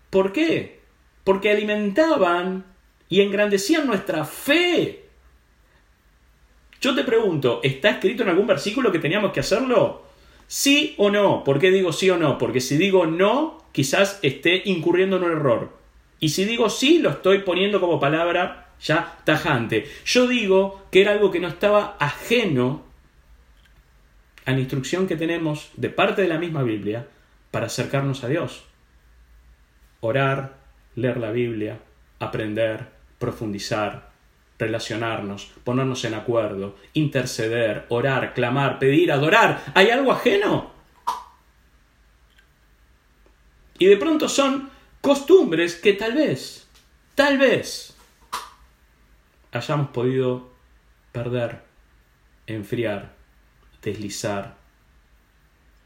¿Por qué? Porque alimentaban y engrandecían nuestra fe. Yo te pregunto, ¿está escrito en algún versículo que teníamos que hacerlo? ¿Sí o no? ¿Por qué digo sí o no? Porque si digo no, quizás esté incurriendo en un error. Y si digo sí, lo estoy poniendo como palabra ya tajante. Yo digo que era algo que no estaba ajeno a la instrucción que tenemos de parte de la misma Biblia para acercarnos a Dios. Orar, leer la Biblia, aprender, profundizar, relacionarnos, ponernos en acuerdo, interceder, orar, clamar, pedir, adorar. ¿Hay algo ajeno? Y de pronto son costumbres que tal vez, tal vez, hayamos podido perder, enfriar, deslizar.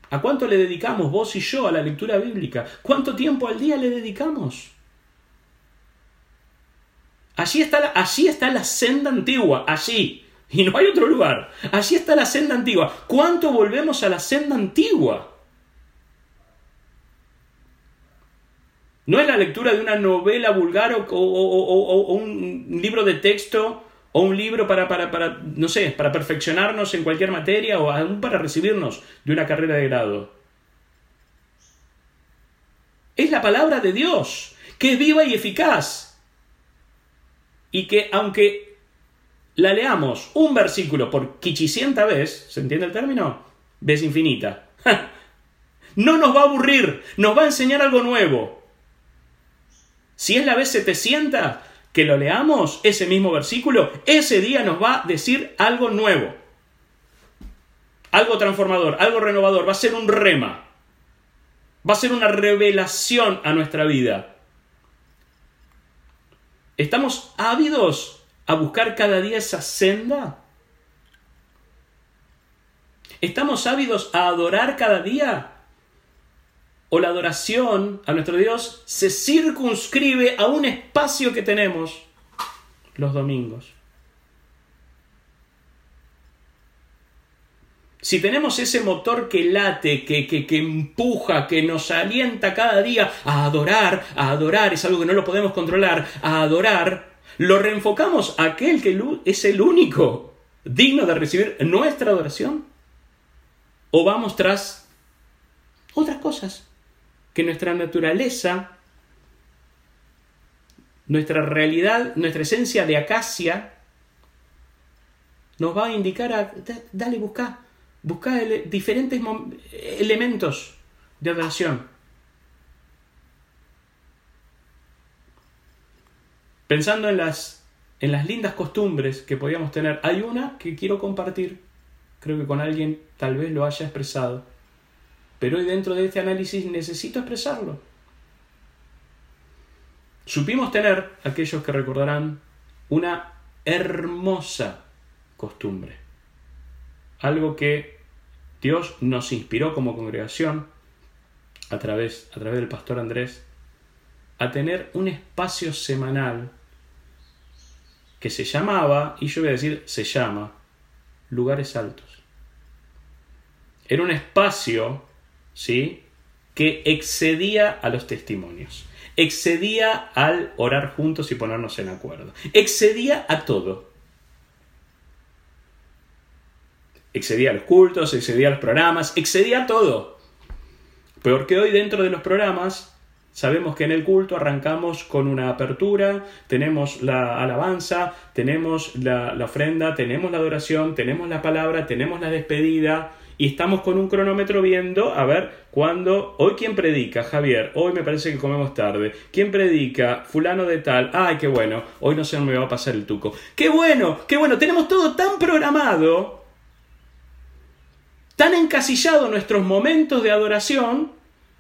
¿A cuánto le dedicamos vos y yo a la lectura bíblica? ¿Cuánto tiempo al día le dedicamos? Allí está, la, está la senda antigua, allí. Y no hay otro lugar. Allí está la senda antigua. ¿Cuánto volvemos a la senda antigua? No es la lectura de una novela vulgar o, un libro de texto o un libro para, para, para, no sé, para perfeccionarnos en cualquier materia o aún para recibirnos de una carrera de grado. Es la palabra de Dios, que es viva y eficaz y que aunque la leamos un versículo por quichicienta vez, ¿se entiende el término? Vez infinita. no nos va a aburrir, nos va a enseñar algo nuevo. Si es la vez 700 que lo leamos, ese mismo versículo, ese día nos va a decir algo nuevo. algo transformador, algo renovador, va a ser un rema, va a ser una revelación a nuestra vida. ¿Estamos ávidos a buscar cada día esa senda? ¿Estamos ávidos a adorar cada día? ¿O la adoración a nuestro Dios se circunscribe a un espacio que tenemos los domingos? Si tenemos ese motor que late, que, que, que, empuja, que nos alienta cada día a adorar, a adorar, es algo que no lo podemos controlar, a adorar, lo reenfocamos a aquel que es el único digno de recibir nuestra adoración. O vamos tras otras cosas que nuestra naturaleza, nuestra realidad, nuestra esencia de acacia nos va a indicar a, dale, busca Busca diferentes elementos de adoración. Pensando en las, en las lindas costumbres que podíamos tener, hay una que quiero compartir. Creo que con alguien tal vez lo haya expresado. Pero hoy dentro de este análisis necesito expresarlo. Supimos tener, aquellos que recordarán, una hermosa costumbre. Algo que Dios nos inspiró como congregación, a través, a través del pastor Andrés, a tener un espacio semanal que se llamaba, y yo voy a decir se llama, lugares altos. Era un espacio, ¿sí? Que excedía a los testimonios, excedía al orar juntos y ponernos en acuerdo, excedía a todo. Excedía los cultos, excedía los programas, excedía todo. Porque hoy dentro de los programas sabemos que en el culto arrancamos con una apertura, tenemos la alabanza, tenemos la, ofrenda, tenemos la adoración, tenemos la palabra, tenemos la despedida y estamos con un cronómetro viendo a ver cuándo, hoy quién predica, Javier, hoy me parece que comemos tarde, quién predica, fulano de tal, ay, qué bueno, hoy no no me va a pasar el tuco, qué bueno, qué bueno, tenemos todo tan programado tan encasillado nuestros momentos de adoración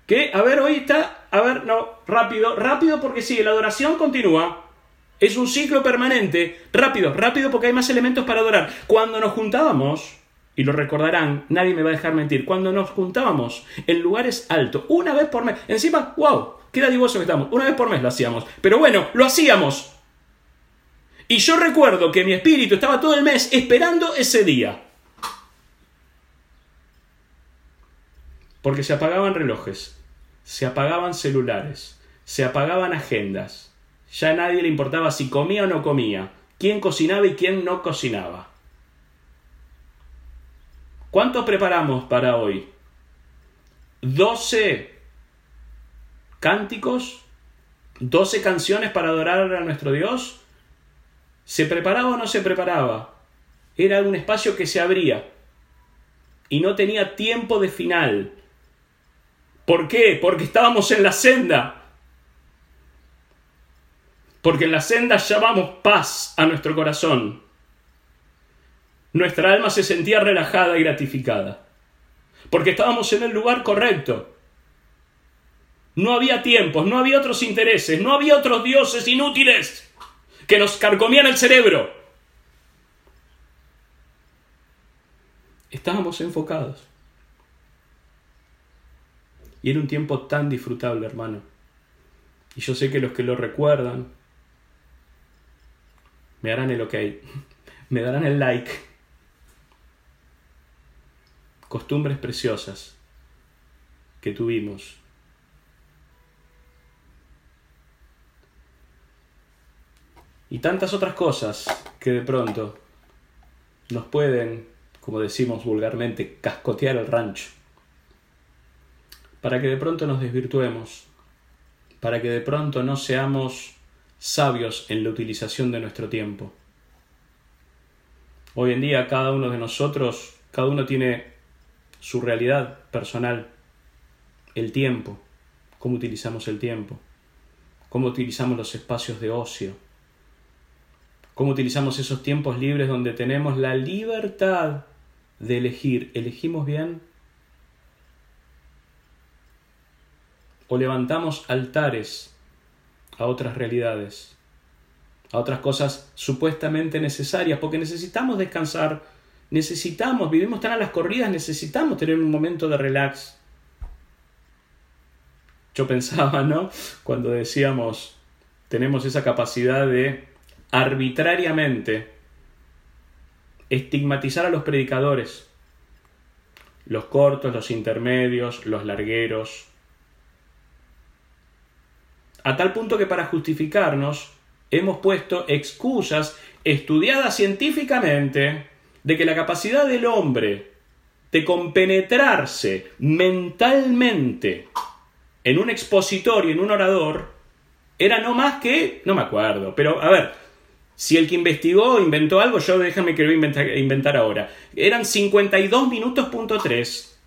que, a ver, hoy está, a ver, no, rápido, rápido porque sí, la adoración continúa. Es un ciclo permanente. Rápido, rápido porque hay más elementos para adorar. Cuando nos juntábamos, y lo recordarán, nadie me va a dejar mentir, cuando nos juntábamos en lugares altos, una vez por mes, encima, wow, qué dadivoso que estamos, una vez por mes lo hacíamos. Pero bueno, lo hacíamos. Y yo recuerdo que mi espíritu estaba todo el mes esperando ese día. Porque se apagaban relojes, se apagaban celulares, se apagaban agendas. Ya a nadie le importaba si comía o no comía, quién cocinaba y quién no cocinaba. ¿Cuánto preparamos para hoy? ¿12 cánticos? ¿12 canciones para adorar a nuestro Dios? ¿Se preparaba o no se preparaba? Era un espacio que se abría y no tenía tiempo de final. ¿Por qué? Porque estábamos en la senda. Porque en la senda llamamos paz a nuestro corazón. Nuestra alma se sentía relajada y gratificada. Porque estábamos en el lugar correcto. No había tiempos, no había otros intereses, no había otros dioses inútiles que nos carcomían el cerebro. Estábamos enfocados. Y era un tiempo tan disfrutable, hermano. Y yo sé que los que lo recuerdan me darán el ok, <laughs> me darán el like. Costumbres preciosas que tuvimos. Y tantas otras cosas que de pronto nos pueden, como decimos vulgarmente, cascotear el rancho para que de pronto nos desvirtuemos, para que de pronto no seamos sabios en la utilización de nuestro tiempo. Hoy en día cada uno de nosotros, cada uno tiene su realidad personal, el tiempo, cómo utilizamos el tiempo, cómo utilizamos los espacios de ocio, cómo utilizamos esos tiempos libres donde tenemos la libertad de elegir, ¿elegimos bien? ¿O levantamos altares a otras realidades, a otras cosas supuestamente necesarias? Porque necesitamos descansar, necesitamos, vivimos tan a las corridas, necesitamos tener un momento de relax. Yo pensaba, ¿no? Cuando decíamos, tenemos esa capacidad de arbitrariamente estigmatizar a los predicadores, los cortos, los intermedios, los largueros, a tal punto que para justificarnos hemos puesto excusas estudiadas científicamente de que la capacidad del hombre de compenetrarse mentalmente en un expositor y en un orador era no más que, no me acuerdo, pero a ver, si el que investigó inventó algo, yo déjame que lo a inventar, ahora. Eran 52 minutos punto 3.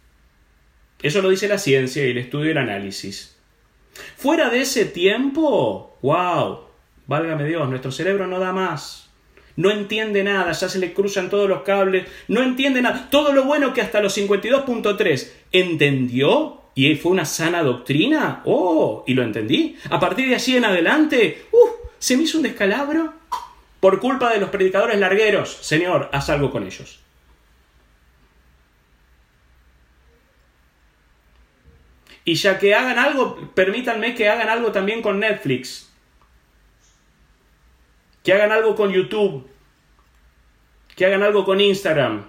Eso lo dice la ciencia y el estudio y el análisis. Fuera de ese tiempo, wow, válgame Dios, nuestro cerebro no da más. No entiende nada, ya se le cruzan todos los cables, no entiende nada. Todo lo bueno que hasta los 52.3 entendió y fue una sana doctrina, oh, y lo entendí. A partir de allí en adelante, uh, se me hizo un descalabro por culpa de los predicadores largueros. Señor, haz algo con ellos. Y ya que hagan algo, permítanme que hagan algo también con Netflix. Que hagan algo con YouTube. Que hagan algo con Instagram.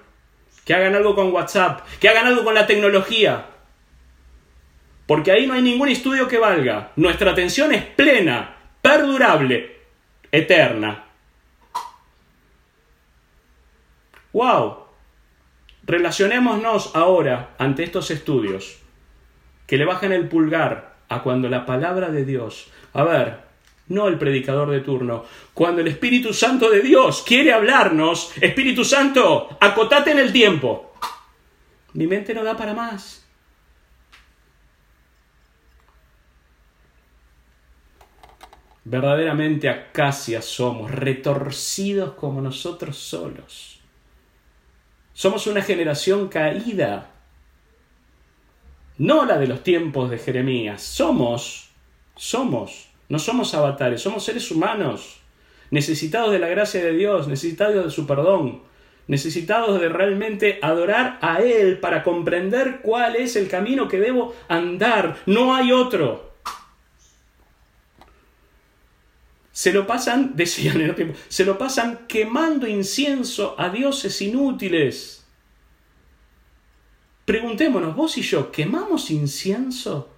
Que hagan algo con WhatsApp. Que hagan algo con la tecnología. Porque ahí no hay ningún estudio que valga. Nuestra atención es plena, perdurable, eterna. ¡Wow! Relacionémonos ahora ante estos estudios que le bajan el pulgar a cuando la palabra de Dios, a ver, no el predicador de turno, cuando el Espíritu Santo de Dios quiere hablarnos, Espíritu Santo, acotate en el tiempo. Mi mente no da para más. Verdaderamente acacias somos, retorcidos como nosotros solos. Somos una generación caída, no la de los tiempos de Jeremías. Somos, somos, no somos avatares, somos seres humanos, necesitados de la gracia de Dios, necesitados de su perdón, necesitados de realmente adorar a Él para comprender cuál es el camino que debo andar. No hay otro. Se lo pasan, <laughs> decían en el tiempo, se lo pasan quemando incienso a dioses inútiles. Preguntémonos, vos y yo, ¿quemamos incienso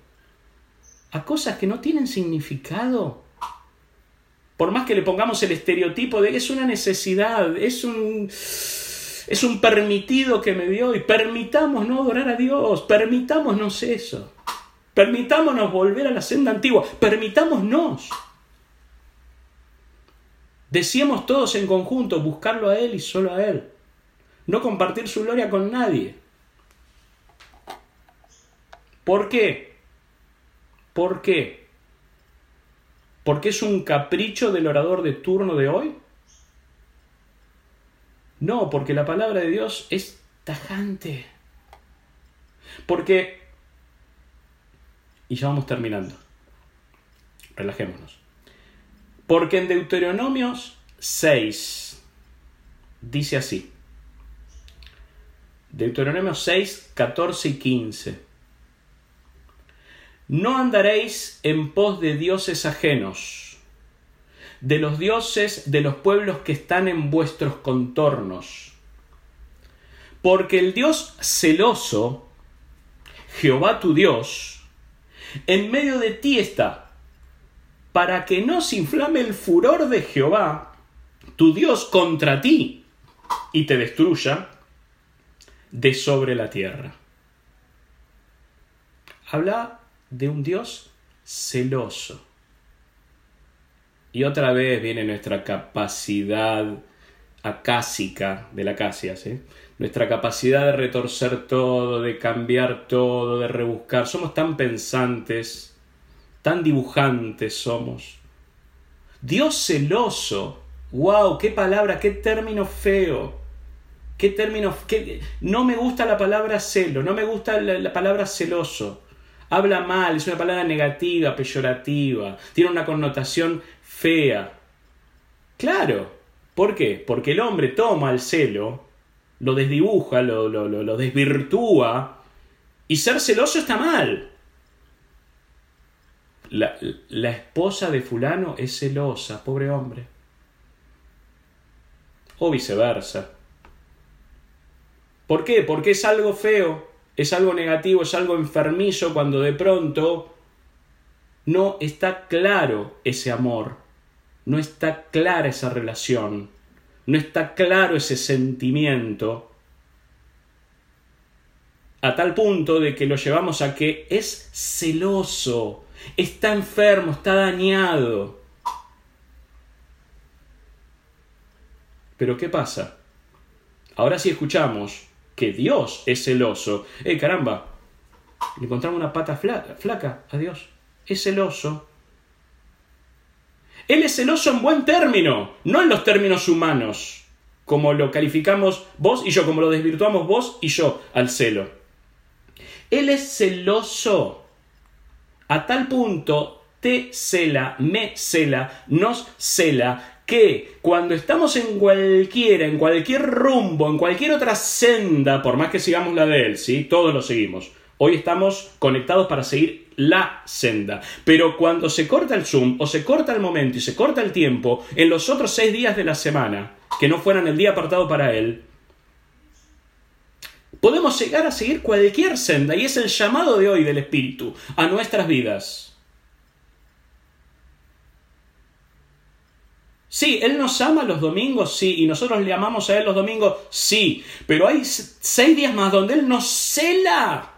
a cosas que no tienen significado? Por más que le pongamos el estereotipo de es una necesidad, es un, es un permitido que me dio y permitámonos no adorar a Dios, permitámonos eso, permitámonos volver a la senda antigua, permitámonos. Decíamos todos en conjunto buscarlo a Él y solo a Él. No compartir su gloria con nadie. ¿Por qué? ¿Por qué? ¿Porque es un capricho del orador de turno de hoy? No, porque la palabra de Dios es tajante. Porque... Y ya vamos terminando. Relajémonos. Porque en Deuteronomios 6 dice así. Deuteronomio 6, 14 y 15. No andaréis en pos de dioses ajenos, de los dioses de los pueblos que están en vuestros contornos. Porque el Dios celoso, Jehová tu Dios, en medio de ti está para que no se inflame el furor de Jehová, tu Dios, contra ti y te destruya de sobre la tierra. Habla de un Dios celoso. Y otra vez viene nuestra capacidad acásica de la acacia, nuestra capacidad de retorcer todo, de cambiar todo, de rebuscar. Somos tan pensantes tan dibujantes somos. Dios celoso. ¡Wow! ¡Qué palabra! ¡Qué término feo! ¿Qué término? Qué, no me gusta la palabra celo, no me gusta la, palabra celoso. Habla mal, es una palabra negativa, peyorativa, tiene una connotación fea. Claro, ¿por qué? Porque el hombre toma el celo, lo desdibuja, lo, lo, lo desvirtúa, y ser celoso está mal. La, la, esposa de fulano es celosa, pobre hombre. O viceversa. ¿Por qué? Porque es algo feo, es algo negativo, es algo enfermizo cuando de pronto no está claro ese amor, no está clara esa relación, no está claro ese sentimiento, a tal punto de que lo llevamos a que es celoso, está enfermo, está dañado. Pero ¿qué pasa? Ahora sí escuchamos que Dios es celoso. ¡Eh, caramba! Le encontramos una pata flaca, flaca a Dios. Es celoso. Él es celoso en buen término, no en los términos humanos, como lo calificamos vos y yo, como lo desvirtuamos vos y yo al celo. Él es celoso a tal punto te cela, me cela, nos cela, que cuando estamos en cualquiera, en cualquier rumbo, en cualquier otra senda, por más que sigamos la de él, ¿sí? Todos lo seguimos. Hoy estamos conectados para seguir la senda. Pero cuando se corta el zoom o se corta el momento y se corta el tiempo, en los otros seis días de la semana, que no fueran el día apartado para él, podemos llegar a seguir cualquier senda y es el llamado de hoy del Espíritu a nuestras vidas. Sí, Él nos ama los domingos, sí, y nosotros le amamos a Él los domingos, sí, pero hay seis días más donde Él nos cela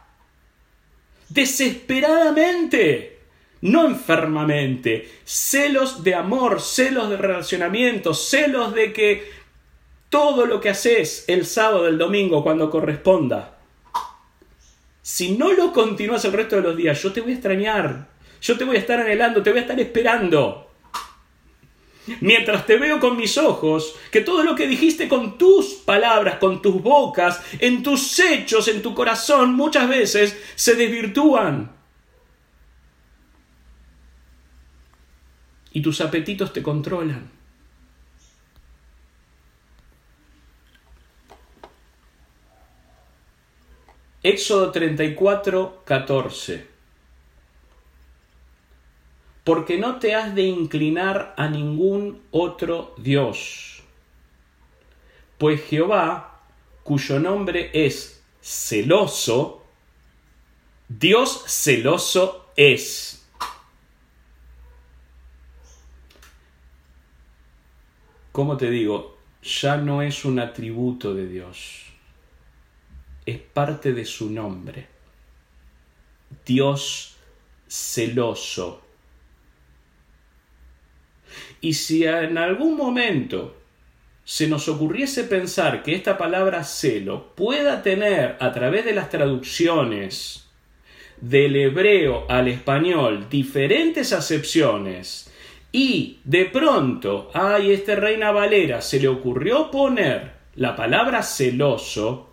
desesperadamente, no enfermamente, celos de amor, celos de relacionamiento, celos de que todo lo que haces el sábado, el domingo, cuando corresponda, si no lo continúas el resto de los días, yo te voy a extrañar, yo te voy a estar anhelando, te voy a estar esperando mientras te veo con mis ojos, que todo lo que dijiste con tus palabras, con tus bocas, en tus hechos, en tu corazón, muchas veces se desvirtúan. Y tus apetitos te controlan. Éxodo 34, 14 porque no te has de inclinar a ningún otro Dios. Pues Jehová, cuyo nombre es celoso, Dios celoso es. ¿Cómo te digo? Ya no es un atributo de Dios, es parte de su nombre. Dios celoso y si en algún momento se nos ocurriese pensar que esta palabra celo pueda tener a través de las traducciones del hebreo al español diferentes acepciones y de pronto, ay, este reina Valera se le ocurrió poner la palabra celoso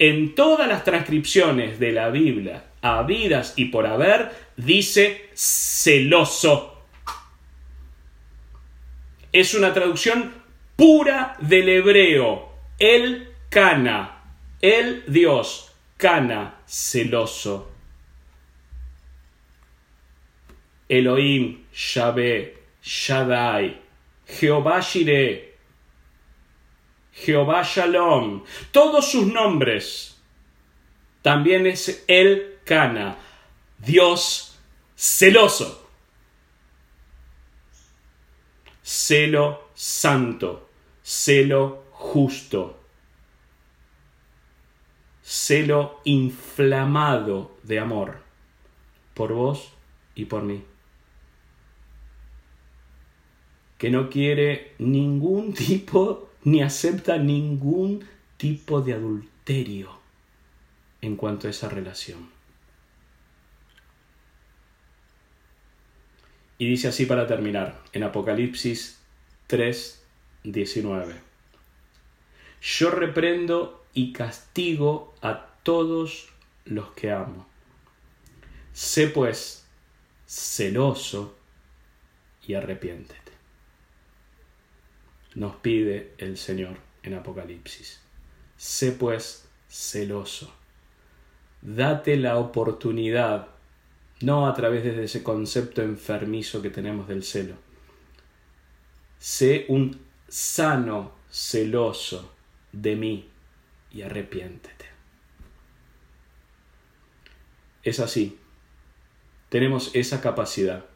en todas las transcripciones de la Biblia, habidas y por haber, dice celoso es una traducción pura del hebreo. El Cana, el Dios, Cana, celoso. Elohim, Yahvé, Shaddai, Jehová Shireh, Jehová Shalom, todos sus nombres. También es el Cana, Dios celoso celo santo, celo justo, celo inflamado de amor por vos y por mí. Que no quiere ningún <laughs> tipo ni acepta ningún tipo de adulterio en cuanto a esa relación. Y dice así para terminar, en Apocalipsis 3, 19. Yo reprendo y castigo a todos los que amo. Sé pues celoso y arrepiéntete. Nos pide el Señor en Apocalipsis. Sé pues celoso. Date la oportunidad, no a través de ese concepto enfermizo que tenemos del celo. Sé un sano celoso de mí y arrepiéntete. Es así. Tenemos esa capacidad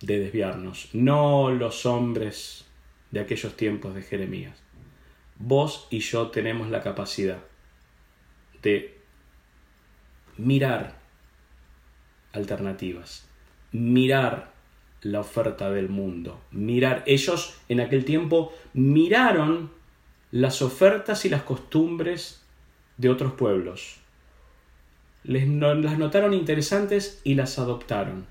de desviarnos, no los hombres de aquellos tiempos de Jeremías. Vos y yo tenemos la capacidad de mirar alternativas, mirar la oferta del mundo, mirar. Ellos en aquel tiempo miraron las ofertas y las costumbres de otros pueblos. Les, las notaron interesantes y las adoptaron.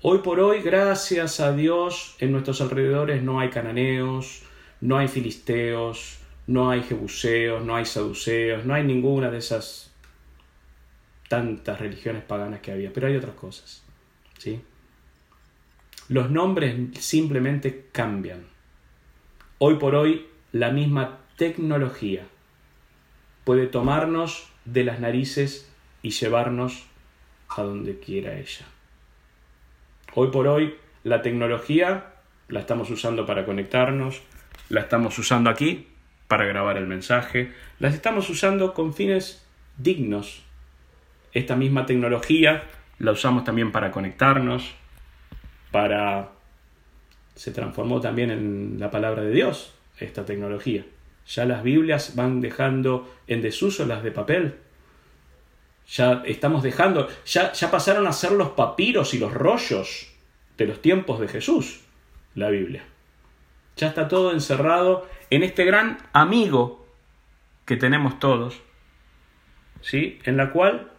Hoy por hoy, gracias a Dios, en nuestros alrededores no hay cananeos, no hay filisteos, no hay jebuseos, no hay saduceos, no hay ninguna de esas tantas religiones paganas que había, pero hay otras cosas. ¿sí? Los nombres simplemente cambian. Hoy por hoy, la misma tecnología puede tomarnos de las narices y llevarnos a donde quiera ella. Hoy por hoy, la tecnología la estamos usando para conectarnos, la estamos usando aquí para grabar el mensaje, las estamos usando con fines dignos. Esta misma tecnología la usamos también para conectarnos, para... Se transformó también en la palabra de Dios, esta tecnología. Ya las Biblias van dejando en desuso las de papel. Ya estamos dejando, ya, ya pasaron a ser los papiros y los rollos de los tiempos de Jesús, la Biblia. Ya está todo encerrado en este gran amigo que tenemos todos, ¿sí? En la cual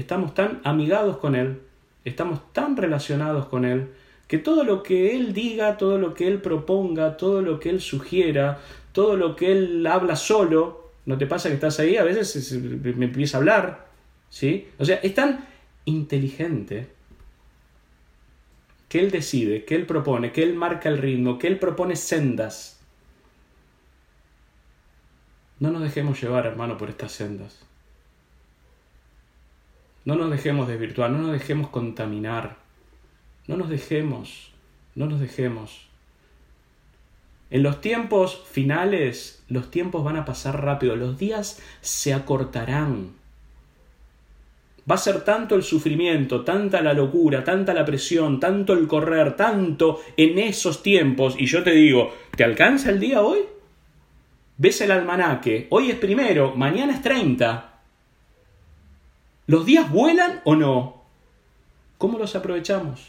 estamos tan amigados con Él, estamos tan relacionados con Él, que todo lo que Él diga, todo lo que Él proponga, todo lo que Él sugiera, todo lo que Él habla solo, ¿no te pasa que estás ahí? A veces me empieza a hablar, ¿sí? O sea, es tan inteligente que Él decide, que Él propone, que Él marca el ritmo, que Él propone sendas. No nos dejemos llevar, hermano, por estas sendas. No nos dejemos desvirtuar, no nos dejemos contaminar. No nos dejemos, no nos dejemos. En los tiempos finales, los tiempos van a pasar rápido, los días se acortarán. Va a ser tanto el sufrimiento, tanta la locura, tanta la presión, tanto el correr, tanto en esos tiempos. Y yo te digo, ¿te alcanza el día hoy? ¿Ves el almanaque? Hoy es primero, mañana es 30. ¿Los días vuelan o no? ¿Cómo los aprovechamos?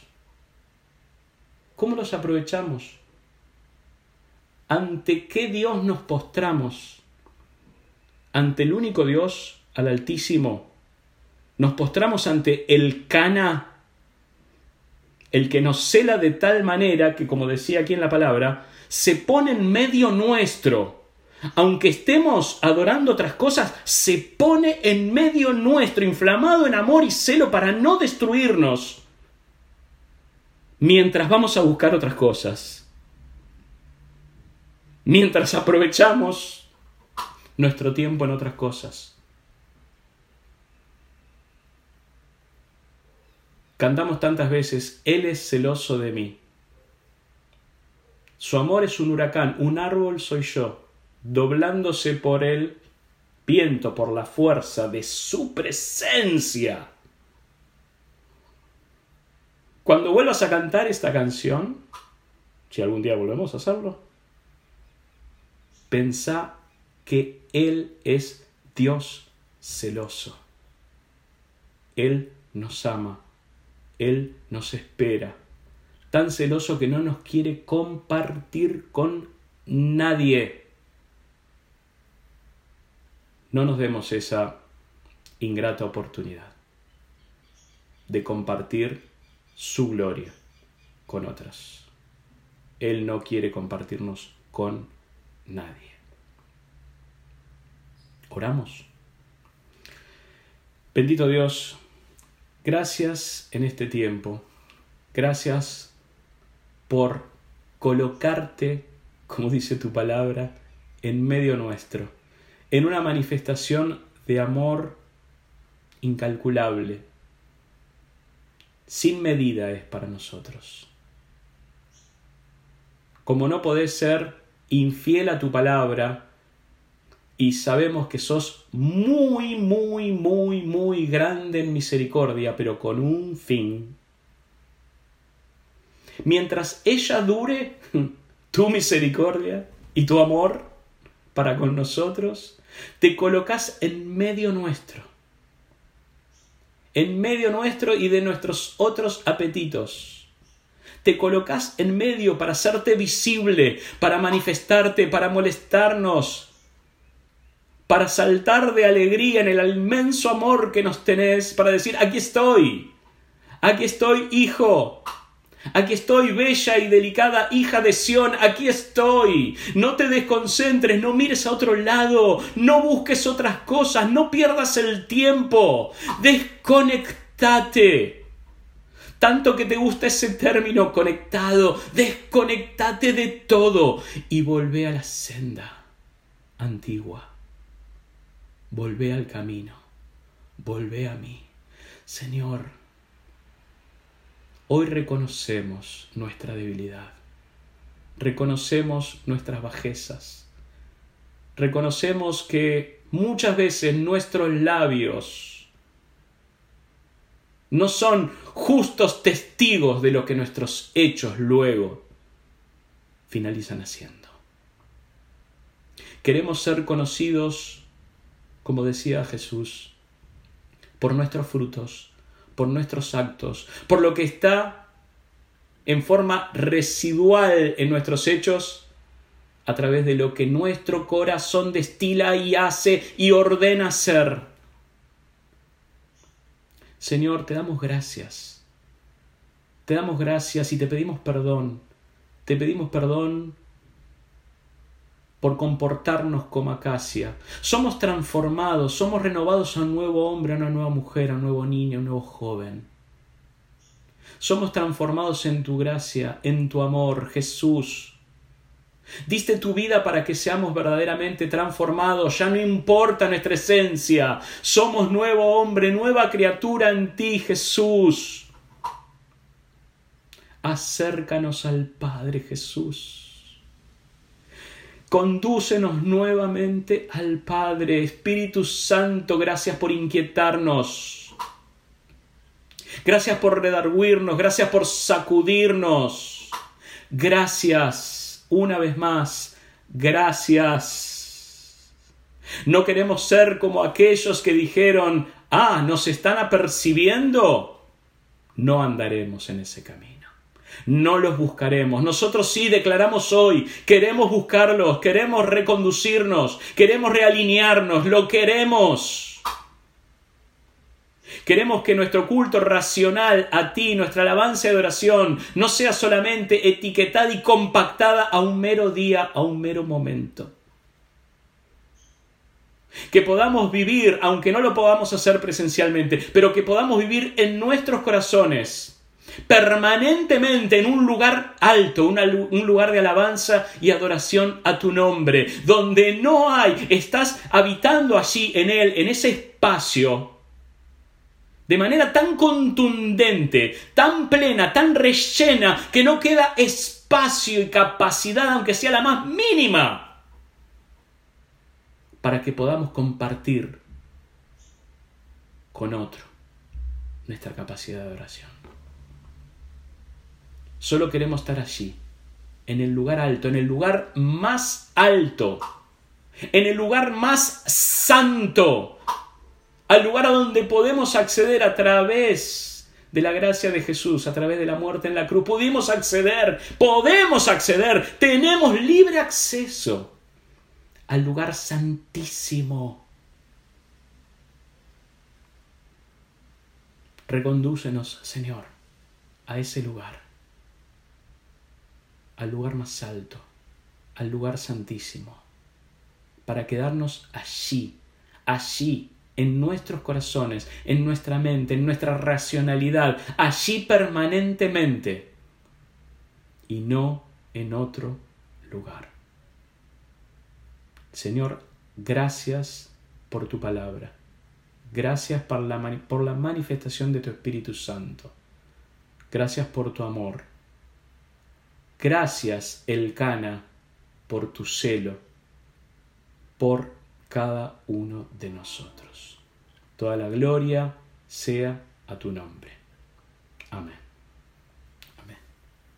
¿Cómo los aprovechamos? ¿Ante qué Dios nos postramos? Ante el único Dios, al Altísimo. Nos postramos ante el Cana, el que nos cela de tal manera que, como decía aquí en la palabra, se pone en medio nuestro. Aunque estemos adorando otras cosas, se pone en medio nuestro, inflamado en amor y celo para no destruirnos mientras vamos a buscar otras cosas, mientras aprovechamos nuestro tiempo en otras cosas. Cantamos tantas veces, Él es celoso de mí. Su amor es un huracán, un árbol soy yo, doblándose por el viento, por la fuerza de su presencia. Cuando vuelvas a cantar esta canción, si algún día volvemos a hacerlo, pensá que Él es Dios celoso. Él nos ama, Él nos espera, tan celoso que no nos quiere compartir con nadie. No nos demos esa ingrata oportunidad de compartir su gloria con otras. Él no quiere compartirnos con nadie. Oramos. Bendito Dios, gracias en este tiempo. Gracias por colocarte, como dice tu palabra, en medio nuestro, en una manifestación de amor incalculable, sin medida es para nosotros. Como no podés ser infiel a tu palabra, y sabemos que sos muy, muy, muy, muy grande en misericordia, pero con un fin. Mientras ella dure, <laughs> tu misericordia y tu amor para con nosotros, te colocas en medio nuestro, en medio nuestro y de nuestros otros apetitos. Te colocas en medio para hacerte visible, para manifestarte, para molestarnos, para saltar de alegría en el inmenso amor que nos tenés, para decir, aquí estoy, aquí estoy, hijo, Aquí estoy, bella y delicada hija de Sión, aquí estoy. No te desconcentres, no mires a otro lado, no busques otras cosas, no pierdas el tiempo. Desconectate. Tanto que te gusta ese término conectado, desconectate de todo y volvé a la senda antigua. Volvé al camino, volvé a mí. Señor, hoy reconocemos nuestra debilidad, reconocemos nuestras bajezas, reconocemos que muchas veces nuestros labios no son justos testigos de lo que nuestros hechos luego finalizan haciendo. Queremos ser conocidos como decía Jesús, por nuestros frutos, por nuestros actos, por lo que está en forma residual en nuestros hechos, a través de lo que nuestro corazón destila y hace y ordena ser. Señor, te damos gracias. Te damos gracias y te pedimos perdón. Te pedimos perdón por comportarnos como acacia. Somos transformados, somos renovados a un nuevo hombre, a una nueva mujer, a un nuevo niño, a un nuevo joven. Somos transformados en tu gracia, en tu amor, Jesús. Diste tu vida para que seamos verdaderamente transformados. Ya no importa nuestra esencia. Somos nuevo hombre, nueva criatura en ti, Jesús. Acércanos al Padre Jesús. Condúcenos nuevamente al Padre. Espíritu Santo, gracias por inquietarnos. Gracias por redarguirnos, gracias por sacudirnos. Gracias, una vez más, gracias. No queremos ser como aquellos que dijeron, ah, nos están apercibiendo. No andaremos en ese camino no los buscaremos. Nosotros sí declaramos hoy, queremos buscarlos, queremos reconducirnos, queremos realinearnos, lo queremos. Queremos que nuestro culto racional a ti, nuestra alabanza y adoración, no sea solamente etiquetada y compactada a un mero día, a un mero momento. Que podamos vivir, aunque no lo podamos hacer presencialmente, pero que podamos vivir en nuestros corazones permanentemente en un lugar alto, un lugar de alabanza y adoración a tu nombre, donde no hay, estás habitando allí en él, en ese espacio, de manera tan contundente, tan plena, tan rellena, que no queda espacio y capacidad, aunque sea la más mínima, para que podamos compartir con otro nuestra capacidad de oración. Solo queremos estar allí, en el lugar alto, en el lugar más alto, en el lugar más santo, al lugar a donde podemos acceder a través de la gracia de Jesús, a través de la muerte en la cruz. Pudimos acceder, podemos acceder, tenemos libre acceso al lugar santísimo. Recondúcenos, Señor, a ese lugar al lugar más alto, al lugar santísimo, para quedarnos allí, allí, en nuestros corazones, en nuestra mente, en nuestra racionalidad, allí permanentemente y no en otro lugar. Señor, gracias por tu palabra. Gracias por la, por la manifestación de tu Espíritu Santo. Gracias por tu amor. Gracias, Elcana, por tu celo, por cada uno de nosotros. Toda la gloria sea a tu nombre. Amén.